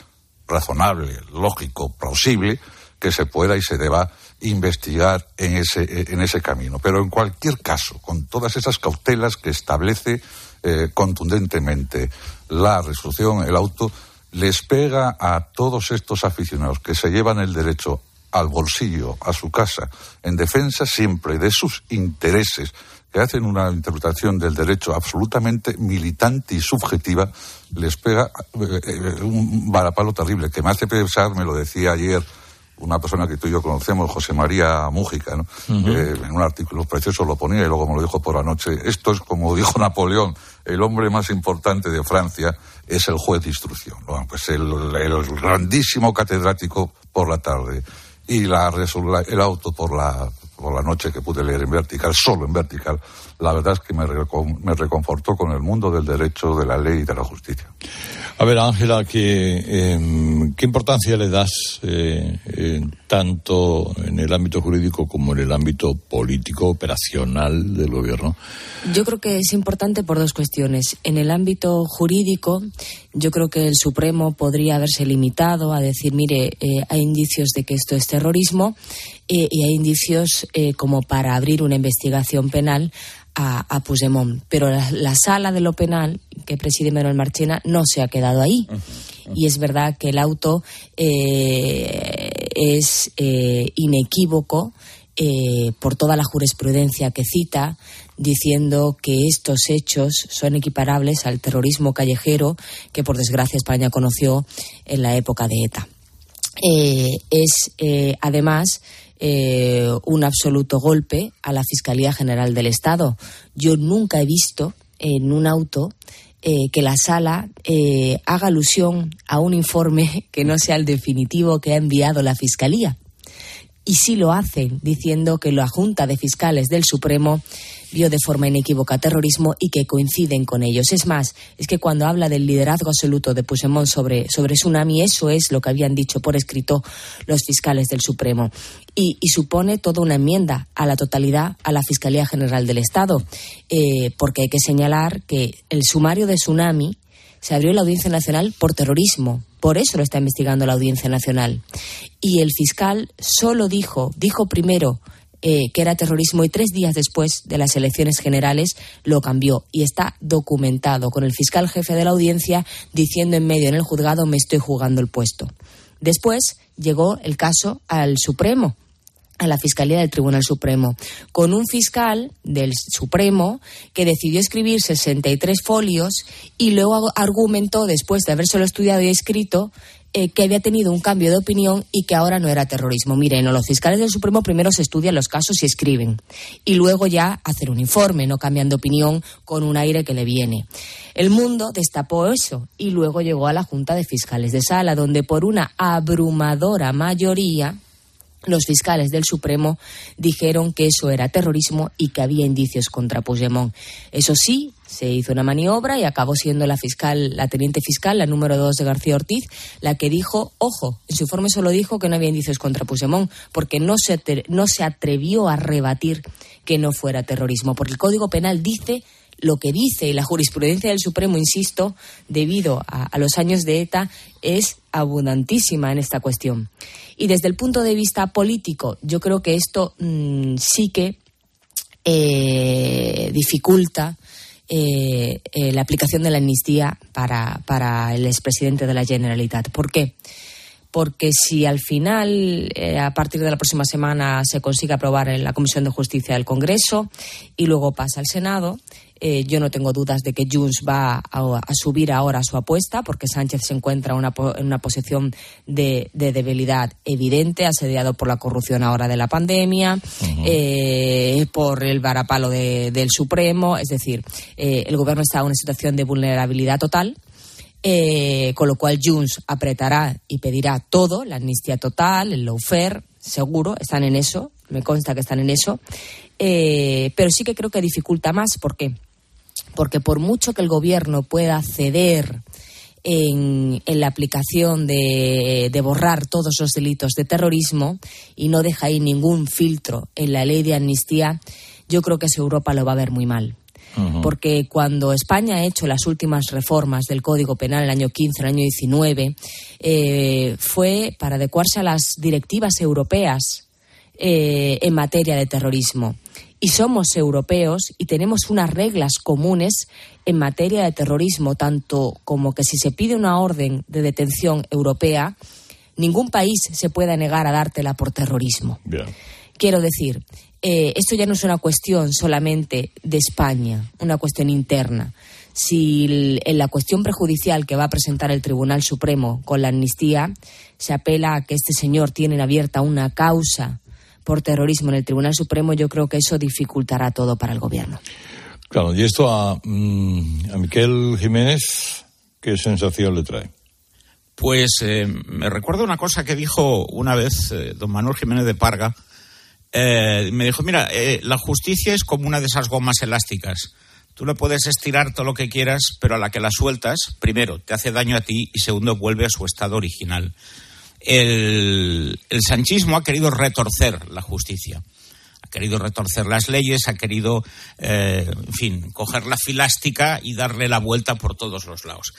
razonable, lógico, plausible que se pueda y se deba investigar en ese, en ese camino. Pero en cualquier caso, con todas esas cautelas que establece eh, contundentemente la resolución, el auto, les pega a todos estos aficionados que se llevan el derecho al bolsillo, a su casa, en defensa siempre de sus intereses, que hacen una interpretación del derecho absolutamente militante y subjetiva, les pega eh, eh, un varapalo terrible, que me hace pensar, me lo decía ayer, una persona que tú y yo conocemos, José María Mújica, ¿no? en un artículo precioso lo ponía y luego me lo dijo por la noche. Esto es como dijo Napoleón, el hombre más importante de Francia es el juez de instrucción. Pues el, grandísimo catedrático por la tarde y la, el auto por la, por la noche que pude leer en vertical, solo en vertical, la verdad es que me, me reconfortó con el mundo del derecho, de la ley y de la justicia. A ver, Ángela, ¿qué, em, ¿qué importancia le das eh, tanto en el ámbito jurídico como en el ámbito político, operacional del gobierno? Yo creo que es importante por dos cuestiones. En el ámbito jurídico, yo creo que el Supremo podría haberse limitado a decir, mire, eh, hay indicios de que esto es terrorismo eh, y hay indicios como para abrir una investigación penal a, a Puigdemont. Pero la, sala de lo penal que preside Manuel Marchena no se ha quedado ahí. Y es verdad que el auto eh, es eh, inequívoco eh, por toda la jurisprudencia que cita, diciendo que estos hechos son equiparables al terrorismo callejero que, por desgracia, España conoció en la época de ETA. es, además, eh, un absoluto golpe a la Fiscalía General del Estado. Yo nunca he visto en un auto eh, que la sala eh, haga alusión a un informe que no sea el definitivo que ha enviado la Fiscalía. Y sí lo hacen, diciendo que la Junta de Fiscales del Supremo vio de forma inequívoca terrorismo y que coinciden con ellos. Es más, es que cuando habla del liderazgo absoluto de Puigdemont sobre, sobre Tsunami, eso es lo que habían dicho por escrito los fiscales del Supremo. Y, supone toda una enmienda a la totalidad a la Fiscalía General del Estado, eh, porque hay que señalar que el sumario de Tsunami se abrió en la Audiencia Nacional por terrorismo. Por eso lo está investigando la Audiencia Nacional. Y el fiscal solo dijo, dijo primero eh, que era terrorismo y tres días después de las elecciones generales lo cambió y está documentado con el fiscal jefe de la audiencia diciendo en medio en el juzgado me estoy jugando el puesto. Después llegó el caso al Supremo a la Fiscalía del Tribunal Supremo, con un fiscal del Supremo que decidió escribir 63 folios y luego argumentó, después de habérselo estudiado y escrito, eh, que había tenido un cambio de opinión y que ahora no era terrorismo. Miren, los fiscales del Supremo primero se estudian los casos y escriben, y luego ya hacen un informe, no cambian de opinión con un aire que le viene. El mundo destapó eso y luego llegó a la Junta de Fiscales de Sala, donde por una abrumadora mayoría los fiscales del Supremo dijeron que eso era terrorismo y que había indicios contra Puigdemont. Eso sí, se hizo una maniobra y acabó siendo la fiscal, la teniente fiscal, la número dos de García Ortiz, la que dijo, ojo, en su informe solo dijo que no había indicios contra Puigdemont, porque no se, no se atrevió a rebatir que no fuera terrorismo, porque el Código Penal dice lo que dice la jurisprudencia del Supremo, insisto, debido a, los años de ETA, es abundantísima en esta cuestión. Y desde el punto de vista político, yo creo que esto mm, sí que eh, dificulta eh, eh, la aplicación de la amnistía para, para el expresidente de la Generalitat. ¿Por qué? porque si al final, a partir de la próxima semana, se consigue aprobar en la Comisión de Justicia del Congreso y luego pasa al Senado, eh, yo no tengo dudas de que Junts va a, subir ahora su apuesta, porque Sánchez se encuentra en una posición de, debilidad evidente, asediado por la corrupción ahora de la pandemia, eh, por el varapalo del Supremo. Es decir, eh, el gobierno está en una situación de vulnerabilidad total. con lo cual Junts apretará y pedirá todo, la amnistía total, el lawfare, seguro, están en eso, me consta que están en eso, pero sí que creo que dificulta más, ¿por qué? porque por mucho que el gobierno pueda ceder en, la aplicación de, borrar todos los delitos de terrorismo y no deja ahí ningún filtro en la ley de amnistía, yo creo que Europa lo va a ver muy mal. Porque cuando España ha hecho las últimas reformas del Código Penal, el año 15, el año 19, eh, fue para adecuarse a las directivas europeas eh, en materia de terrorismo y somos europeos y tenemos unas reglas comunes en materia de terrorismo, tanto como que si se pide una orden de detención europea, ningún país se pueda negar a dártela por terrorismo. Quiero decir, eh, esto ya no es una cuestión solamente de España, una cuestión interna. Si en la cuestión prejudicial que va a presentar el Tribunal Supremo con la amnistía se apela a que este señor tiene abierta una causa por terrorismo en el Tribunal Supremo, yo creo que eso dificultará todo para el Gobierno. Claro, y esto a, mm, a Miquel Jiménez, ¿qué sensación le trae? Pues eh, me recuerdo una cosa que dijo una vez eh, don Manuel Jiménez de Parga. Eh, me dijo, mira, la justicia es como una de esas gomas elásticas. Tú le puedes estirar todo lo que quieras, pero a la que la sueltas, primero, te hace daño a ti y segundo, vuelve a su estado original el, sanchismo ha querido retorcer la justicia ha querido retorcer las leyes, ha querido, eh, en fin, coger la filástica y darle la vuelta por todos los lados.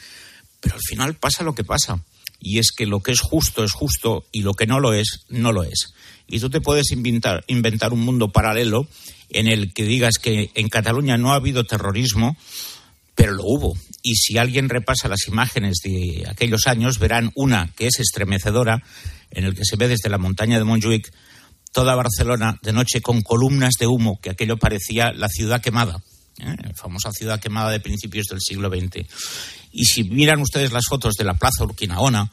Pero al final pasa lo que pasa. Y es que lo que es justo es justo y lo que no lo es, no lo es. Y tú te puedes inventar, inventar un mundo paralelo en el que digas que en Cataluña no ha habido terrorismo, pero lo hubo. Y si alguien repasa las imágenes de aquellos años, verán una que es estremecedora, en el que se ve desde la montaña de Montjuic toda Barcelona de noche con columnas de humo, que aquello parecía la ciudad quemada, ¿eh? la famosa ciudad quemada de principios del siglo XX. Y si miran ustedes las fotos de la Plaza Urquinaona,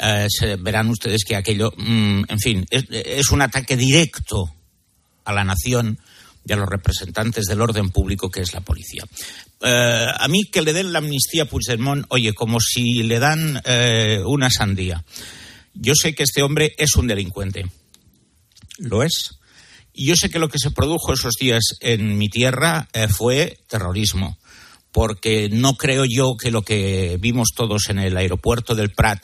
eh, verán ustedes que aquello, mm, en fin, es un ataque directo a la nación y a los representantes del orden público que es la policía. Eh, a mí que le den la amnistía a Puigdemont, oye, como si le dan eh, una sandía. Yo sé que este hombre es un delincuente. Lo es. Y yo sé que lo que se produjo esos días en mi tierra eh, fue terrorismo. Porque no creo yo que lo que vimos todos en el aeropuerto del Prat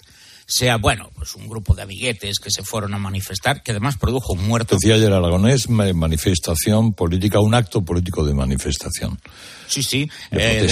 sea, bueno, pues un grupo de amiguetes que se fueron a manifestar, que además produjo un muerto. Decía ayer Aragonés, manifestación política, un acto político de manifestación. Sí, sí, eh,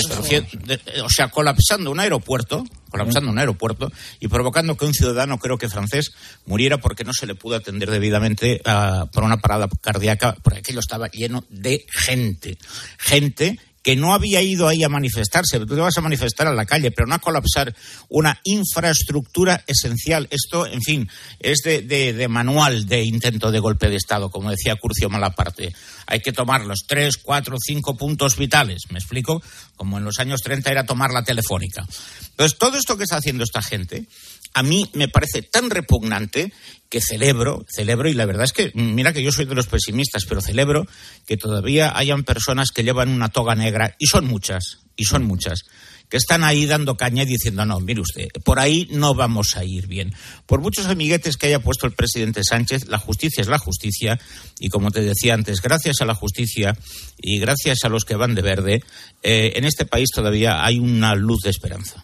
o sea, colapsando un aeropuerto, colapsando un aeropuerto y provocando que un ciudadano, creo que francés, muriera porque no se le pudo atender debidamente uh, por una parada cardíaca, porque aquello estaba lleno de gente. Gente que no había ido ahí a manifestarse. Tú te vas a manifestar a la calle, pero no a colapsar una infraestructura esencial. Esto, en fin, es de, manual de intento de golpe de Estado, como decía Curcio Malaparte. Hay que tomar los tres, cuatro, cinco puntos vitales. ¿Me explico? Como en los años 30 era tomar la telefónica. Entonces, todo esto que está haciendo esta gente a mí me parece tan repugnante que celebro, celebro, y la verdad es que, mira que yo soy de los pesimistas, pero celebro que todavía hayan personas que llevan una toga negra, y son muchas, y son muchas, que están ahí dando caña y diciendo, no, mire usted, por ahí no vamos a ir bien. Por muchos amiguetes que haya puesto el presidente Sánchez, la justicia es la justicia, y como te decía antes, gracias a la justicia y gracias a los que van de verde, eh, en este país todavía hay una luz de esperanza.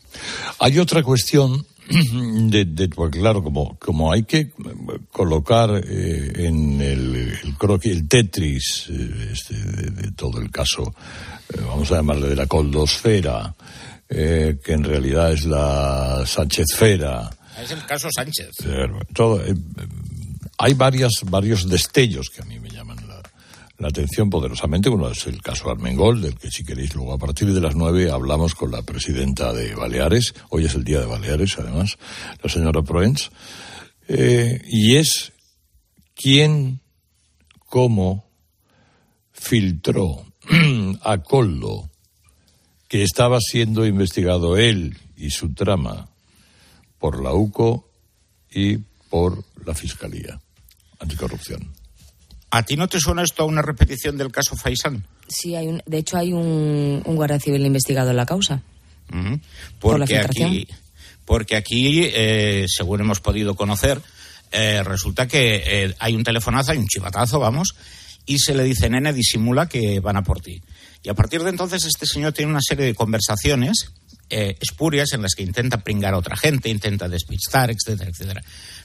Hay otra cuestión de, de, pues claro, como, como hay que colocar eh, en el, el croquis, el Tetris eh, este, de, de, todo el caso, eh, vamos a llamarle de la coldosfera, que en realidad es la Sánchezfera. Es el caso Sánchez. Todo, hay varias, varios destellos que a mí me llaman la, atención poderosamente. Uno es el caso Armengol, del que si queréis luego a partir de las nueve hablamos con la presidenta de Baleares. Hoy es el día de Baleares, además, la señora Proens. Eh, y es quién, cómo filtró a Coldo que estaba siendo investigado él y su trama por la UCO y por la Fiscalía Anticorrupción. ¿A ti no te suena esto a una repetición del caso Faisán? Sí, hay un, de hecho hay un, un guardia civil investigado en la causa. Uh -huh. por la Porque aquí, porque aquí eh, según hemos podido conocer, eh, resulta que eh, hay un telefonazo, hay un chivatazo, vamos, y se le dice, nene, disimula que van a por ti. Y a partir de entonces este señor tiene una serie de conversaciones eh, espurias en las que intenta pringar a otra gente, intenta despistar, etcétera, etcétera.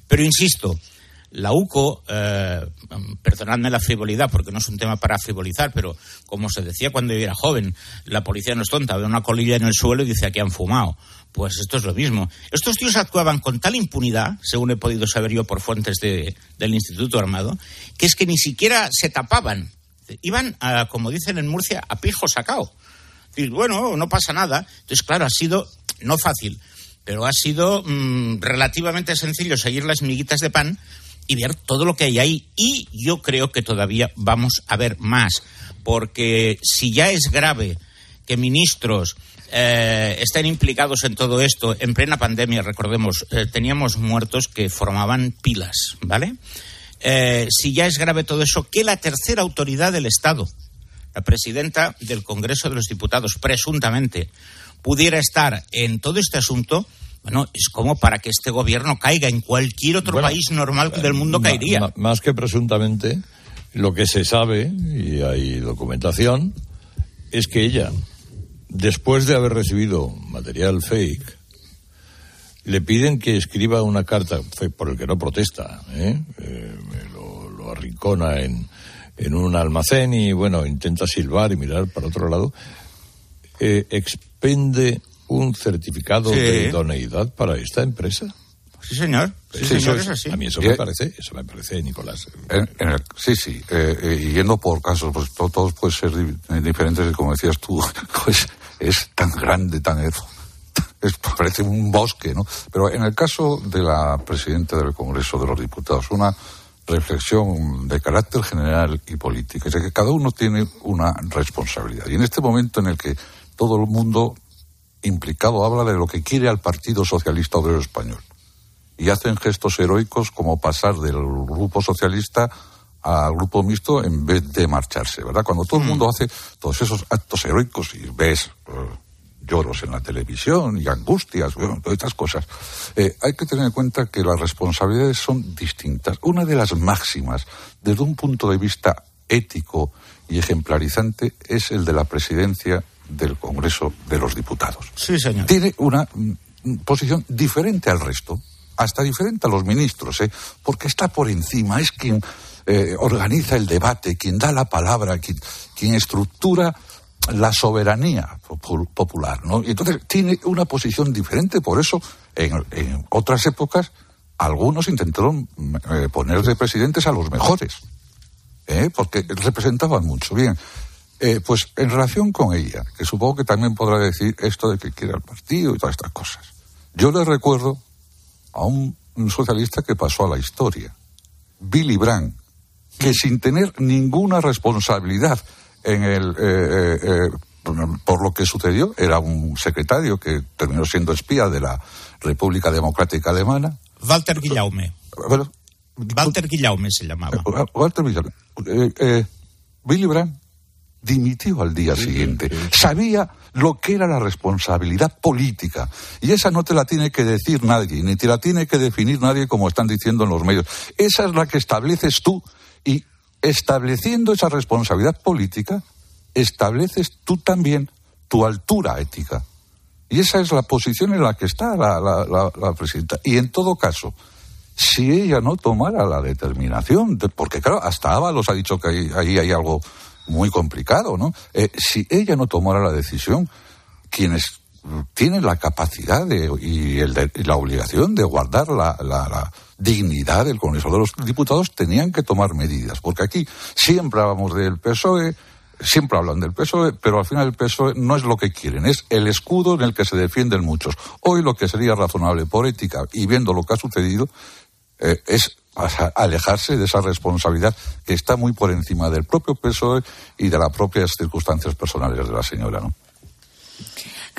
Pero insisto, la UCO, eh, perdonadme la frivolidad porque no es un tema para frivolizar, pero como se decía cuando yo era joven, la policía no es tonta, ve una colilla en el suelo y dice aquí han fumado. Pues esto es lo mismo. Estos tíos actuaban con tal impunidad, según he podido saber yo por fuentes de, del Instituto Armado, que es que ni siquiera se tapaban. Iban, como dicen en Murcia, a pijo sacao. Y bueno, no pasa nada. Entonces, claro, ha sido no fácil, pero ha sido mmm, relativamente sencillo seguir las miguitas de pan y ver todo lo que hay ahí. Y yo creo que todavía vamos a ver más, porque si ya es grave que ministros eh, estén implicados en todo esto, en plena pandemia, recordemos, eh, teníamos muertos que formaban pilas, ¿vale? Eh, si ya es grave todo eso, que la tercera autoridad del Estado, la presidenta del Congreso de los Diputados, presuntamente, pudiera estar en todo este asunto, bueno, es como para que este gobierno caiga en cualquier otro bueno, país normal del mundo caería. Más que presuntamente, lo que se sabe, y hay documentación, es que ella, después de haber recibido material fake, le piden que escriba una carta por el que no protesta, ¿eh? Eh, lo, lo, arrincona en, en, un almacén y, bueno, intenta silbar y mirar para otro lado, eh, expende un certificado sí. de idoneidad para esta empresa. Sí, señor. Sí, sí señor, es, es así. A mí eso me parece, eso me parece, Nicolás. En, en el, sí, sí. Eh, yendo por casos, pues todos, todos pueden ser diferentes, como decías tú, pues es tan grande, tan es, parece un bosque, ¿no? Pero en el caso de la presidenta del Congreso de los Diputados, una reflexión de carácter general y política, es de que cada uno tiene una responsabilidad. Y en este momento en el que todo el mundo implicado habla de lo que quiere al Partido Socialista Obrero Español y hacen gestos heroicos como pasar del grupo socialista al grupo mixto en vez de marcharse, ¿verdad? Cuando todo el mundo hace todos esos actos heroicos y ves uh, lloros en la televisión y angustias, bueno, todas estas cosas, eh, hay que tener en cuenta que las responsabilidades son distintas. Una de las máximas, desde un punto de vista ético y ejemplarizante, es el de la presidencia del Congreso de los Diputados. Sí, señor. Tiene una mm, posición diferente al resto, hasta diferente a los ministros, ¿eh? porque está por encima, es quien eh, organiza el debate, quien da la palabra, quien, quien estructura la soberanía popular, ¿no? Y entonces tiene una posición diferente, por eso en, en otras épocas algunos intentaron eh, poner de presidentes a los mejores, ¿eh? porque representaban mucho. Bien, eh, pues en relación con ella, que supongo que también podrá decir esto de que quiere el partido y todas estas cosas. Yo le recuerdo a un, un socialista que pasó a la historia, Billy Brandt, que sin tener ninguna responsabilidad en el eh, eh, por lo que sucedió. Era un secretario que terminó siendo espía de la República Democrática Alemana. Walter Guillaume. Bueno, Walter Guillaume se llamaba. Walter Guillaume. Eh, eh, Willy Brandt dimitió al día siguiente. Sabía lo que era la responsabilidad política. Y esa no te la tiene que decir nadie, ni te la tiene que definir nadie como están diciendo en los medios. Esa es la que estableces tú. Y estableciendo esa responsabilidad política, estableces tú también tu altura ética. Y esa es la posición en la que está la, la, la, presidenta. Y en todo caso, si ella no tomara la determinación, porque claro, hasta Ábalos ha dicho que ahí, ahí hay algo muy complicado, ¿no? Eh, si ella no tomara la decisión, quienes tienen la capacidad de, y, el y, la obligación de guardar la, la, la, dignidad del Congreso de los Diputados tenían que tomar medidas, porque aquí siempre hablamos del PSOE, siempre hablan del PSOE, pero al final el PSOE no es lo que quieren, es el escudo en el que se defienden muchos. Hoy lo que sería razonable por ética y viendo lo que ha sucedido eh, es alejarse de esa responsabilidad que está muy por encima del propio PSOE y de las propias circunstancias personales de la señora, ¿no?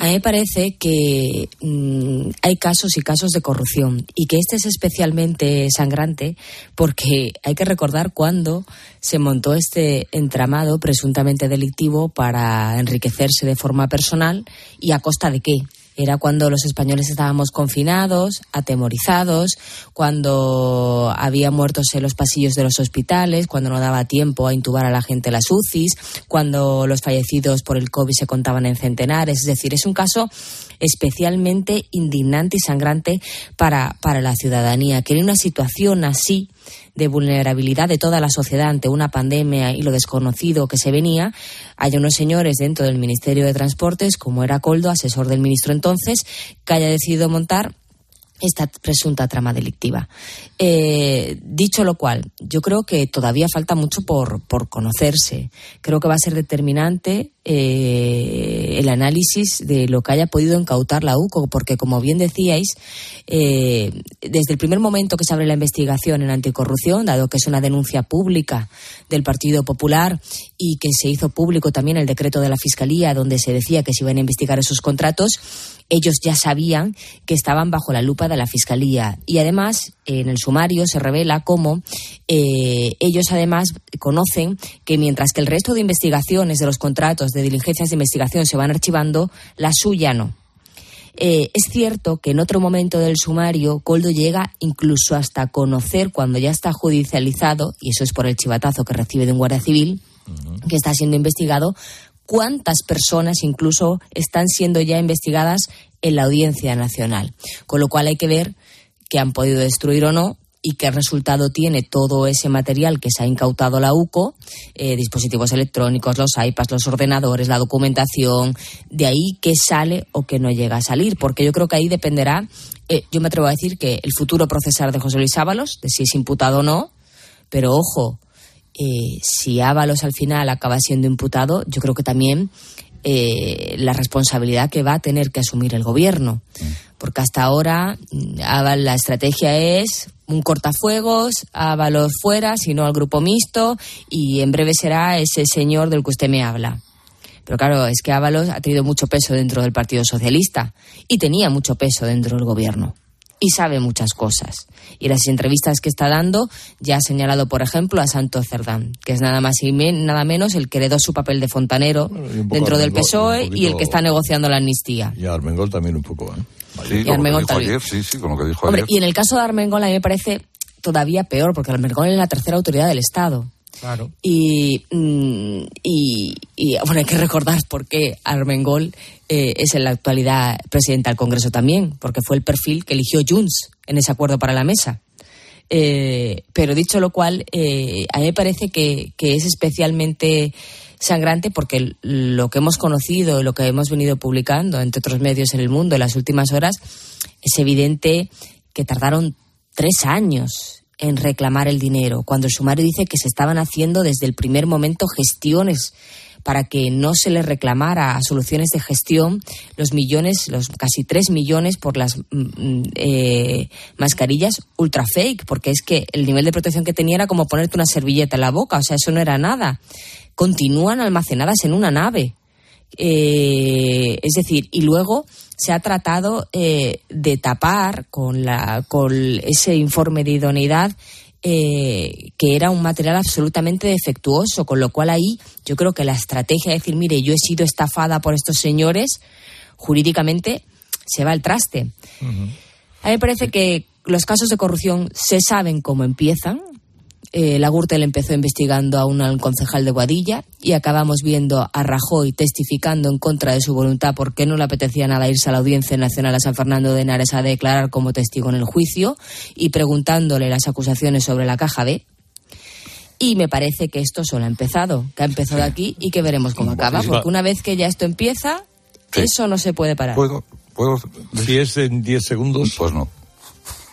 A mí me parece que mmm, hay casos y casos de corrupción y que este es especialmente sangrante porque hay que recordar cuándo se montó este entramado presuntamente delictivo para enriquecerse de forma personal y a costa de qué. Era cuando los españoles estábamos confinados, atemorizados, cuando había muertos en los pasillos de los hospitales, cuando no daba tiempo a intubar a la gente las UCIs, cuando los fallecidos por el COVID se contaban en centenares. Es decir, es un caso especialmente indignante y sangrante para, para la ciudadanía, que en una situación así de vulnerabilidad de toda la sociedad ante una pandemia y lo desconocido que se venía, hay unos señores dentro del Ministerio de Transportes, como era Coldo, asesor del ministro entonces, que haya decidido montar esta presunta trama delictiva. Eh, dicho lo cual, yo creo que todavía falta mucho por, por conocerse. Creo que va a ser determinante eh, el análisis de lo que haya podido incautar la UCO, porque como bien decíais, eh, desde el primer momento que se abre la investigación en anticorrupción, dado que es una denuncia pública del Partido Popular y que se hizo público también el decreto de la Fiscalía, donde se decía que se iban a investigar esos contratos, ellos ya sabían que estaban bajo la lupa de la Fiscalía. Y además, en el sumario se revela cómo eh, ellos además conocen que mientras que el resto de investigaciones de los contratos de diligencias de investigación se van archivando, la suya no. Eh, es cierto que en otro momento del sumario Coldo llega incluso hasta conocer cuando ya está judicializado, y eso es por el chivatazo que recibe de un guardia civil, que está siendo investigado, cuántas personas incluso están siendo ya investigadas en la Audiencia Nacional. Con lo cual hay que ver qué han podido destruir o no y qué resultado tiene todo ese material que se ha incautado la UCO, eh, dispositivos electrónicos, los iPads, los ordenadores, la documentación, de ahí qué sale o qué no llega a salir, porque yo creo que ahí dependerá, eh, yo me atrevo a decir que el futuro procesar de José Luis Ábalos, de si es imputado o no, pero ojo, eh, si Ábalos al final acaba siendo imputado, yo creo que también eh, la responsabilidad que va a tener que asumir el gobierno. Porque hasta ahora la estrategia es un cortafuegos, Ábalos fuera, sino al grupo mixto, y en breve será ese señor del que usted me habla. Pero claro, es que Ábalos ha tenido mucho peso dentro del Partido Socialista y tenía mucho peso dentro del gobierno y sabe muchas cosas. Y las entrevistas que está dando ya ha señalado, por ejemplo, a Santo Cerdán, que es nada más y nada menos el que heredó su papel de fontanero bueno, dentro del PSOE poquito... y el que está negociando la amnistía. Y a Armengol también un poco, ¿eh? Sí, y Armengol también. Ayer, sí, sí, con lo que dijo Hombre, ayer. y en el caso de Armengol a mí me parece todavía peor, porque Armengol es la tercera autoridad del Estado. Claro. Y, mm, y, y, bueno, hay que recordar por qué Armengol eh, es en la actualidad presidenta del Congreso también, porque fue el perfil que eligió Junts en ese acuerdo para la mesa. Eh, pero dicho lo cual, eh, a mí me parece que, que, es especialmente sangrante porque lo que hemos conocido, lo que hemos venido publicando entre otros medios en el mundo en las últimas horas, es evidente que tardaron tres años en reclamar el dinero, cuando el sumario dice que se estaban haciendo desde el primer momento gestiones para que no se les reclamara a soluciones de gestión los millones, los casi tres millones por las mm, eh, mascarillas ultra fake, porque es que el nivel de protección que tenía era como ponerte una servilleta en la boca, o sea, eso no era nada. Continúan almacenadas en una nave Eh, es decir, y luego se ha tratado eh, de tapar con, la, con ese informe de idoneidad eh, que era un material absolutamente defectuoso, con lo cual ahí yo creo que la estrategia de decir, mire, yo he sido estafada por estos señores, jurídicamente se va al traste. A mí me parece que los casos de corrupción se saben cómo empiezan, eh, la Gürtel empezó investigando a un concejal de Guadilla y acabamos viendo a Rajoy testificando en contra de su voluntad porque no le apetecía nada irse a la Audiencia Nacional a San Fernando de Henares a declarar como testigo en el juicio y preguntándole las acusaciones sobre la caja B. Y me parece que esto solo ha empezado, que ha empezado aquí y que veremos cómo acaba, porque una vez que ya esto empieza, eso no se puede parar. ¿Puedo, puedo... Si es en 10 segundos. Pues no.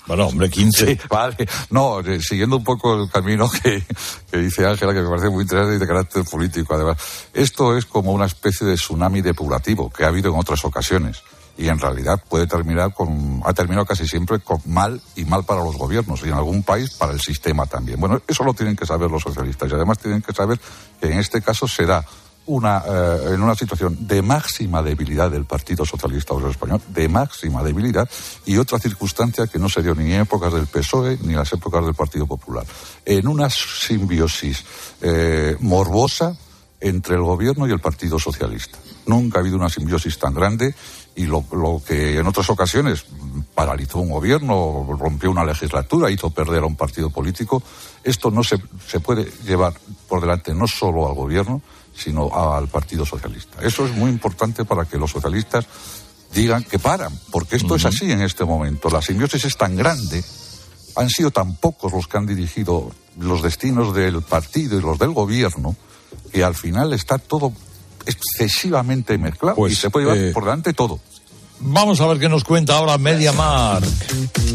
Bueno, hombre, 15. Sí, vale. No, eh, siguiendo un poco el camino que, que dice Ángela, que me parece muy interesante y de carácter político, además. Esto es como una especie de tsunami depurativo que ha habido en otras ocasiones. Y en realidad puede terminar con, ha terminado casi siempre con mal y mal para los gobiernos y en algún país para el sistema también. Bueno, eso lo tienen que saber los socialistas y además tienen que saber que en este caso será una, eh, en una situación de máxima debilidad del Partido Socialista Obrero Español, de máxima debilidad, y otra circunstancia que no se dio ni en épocas del PSOE ni en las épocas del Partido Popular. En una simbiosis eh, morbosa entre el gobierno y el Partido Socialista. Nunca ha habido una simbiosis tan grande y lo, lo, que en otras ocasiones paralizó un gobierno, rompió una legislatura, hizo perder a un partido político, esto no se, se puede llevar por delante no solo al gobierno, sino al Partido Socialista. Eso es muy importante para que los socialistas digan que paran, porque esto es así en este momento. La simbiosis es tan grande, han sido tan pocos los que han dirigido los destinos del partido y los del gobierno, que al final está todo excesivamente mezclado y Pues, se puede llevar eh, por delante todo. Vamos a ver qué nos cuenta ahora Media Mar.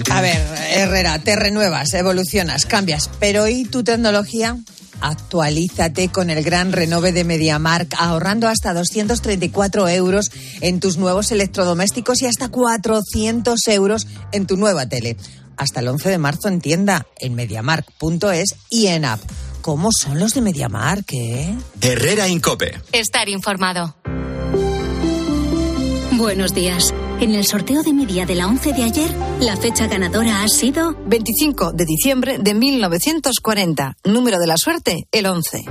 A ver, Herrera, te renuevas, evolucionas, cambias, pero ¿y tu tecnología? Actualízate con el gran renove de MediaMark, ahorrando hasta 234 euros en tus nuevos electrodomésticos y hasta 400 euros en tu nueva tele. Hasta el 11 de marzo en tienda, en mediamark.es y en app. ¿Cómo son los de MediaMark, eh? Herrera Incope. Estar informado. Buenos días. En el sorteo de mi día de la 11 de ayer, la fecha ganadora ha sido 25 de diciembre de 1940. Número de la suerte, el 11.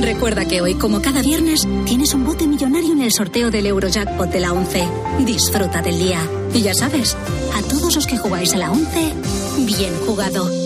Recuerda que hoy, como cada viernes, tienes un bote millonario en el sorteo del Eurojackpot de la 11. Disfruta del día. Y ya sabes, a todos los que jugáis a la 11, bien jugado.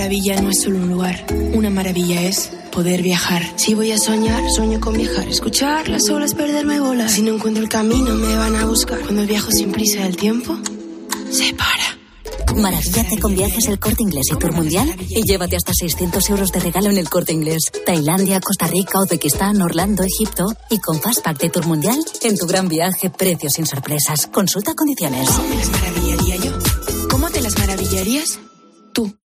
Maravilla no es solo un lugar, una maravilla es poder viajar. Si voy a soñar, sueño con viajar. Escuchar las olas, perderme bolas. Si no encuentro el camino, me van a buscar. Cuando viajo sin prisa el tiempo, se para. Maravíllate con viajes el corte inglés y tour mundial y llévate hasta 600 euros de regalo en el corte inglés. Tailandia, Costa Rica, Uzbekistán, Orlando, Egipto y con Fastpack de tour mundial en tu gran viaje, precios sin sorpresas. Consulta condiciones. ¿Cómo me las maravillaría yo? ¿Cómo te las maravillarías?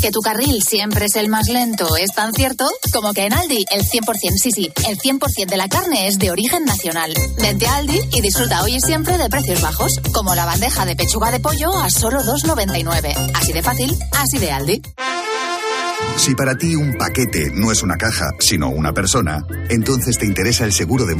Que tu carril siempre es el más lento es tan cierto como que en Aldi el 100%, sí, sí, el 100% de la carne es de origen nacional. Vente a Aldi y disfruta hoy y siempre de precios bajos, como la bandeja de pechuga de pollo a solo 2,99. Así de fácil, así de Aldi. Si para ti un paquete no es una caja, sino una persona, entonces te interesa el seguro de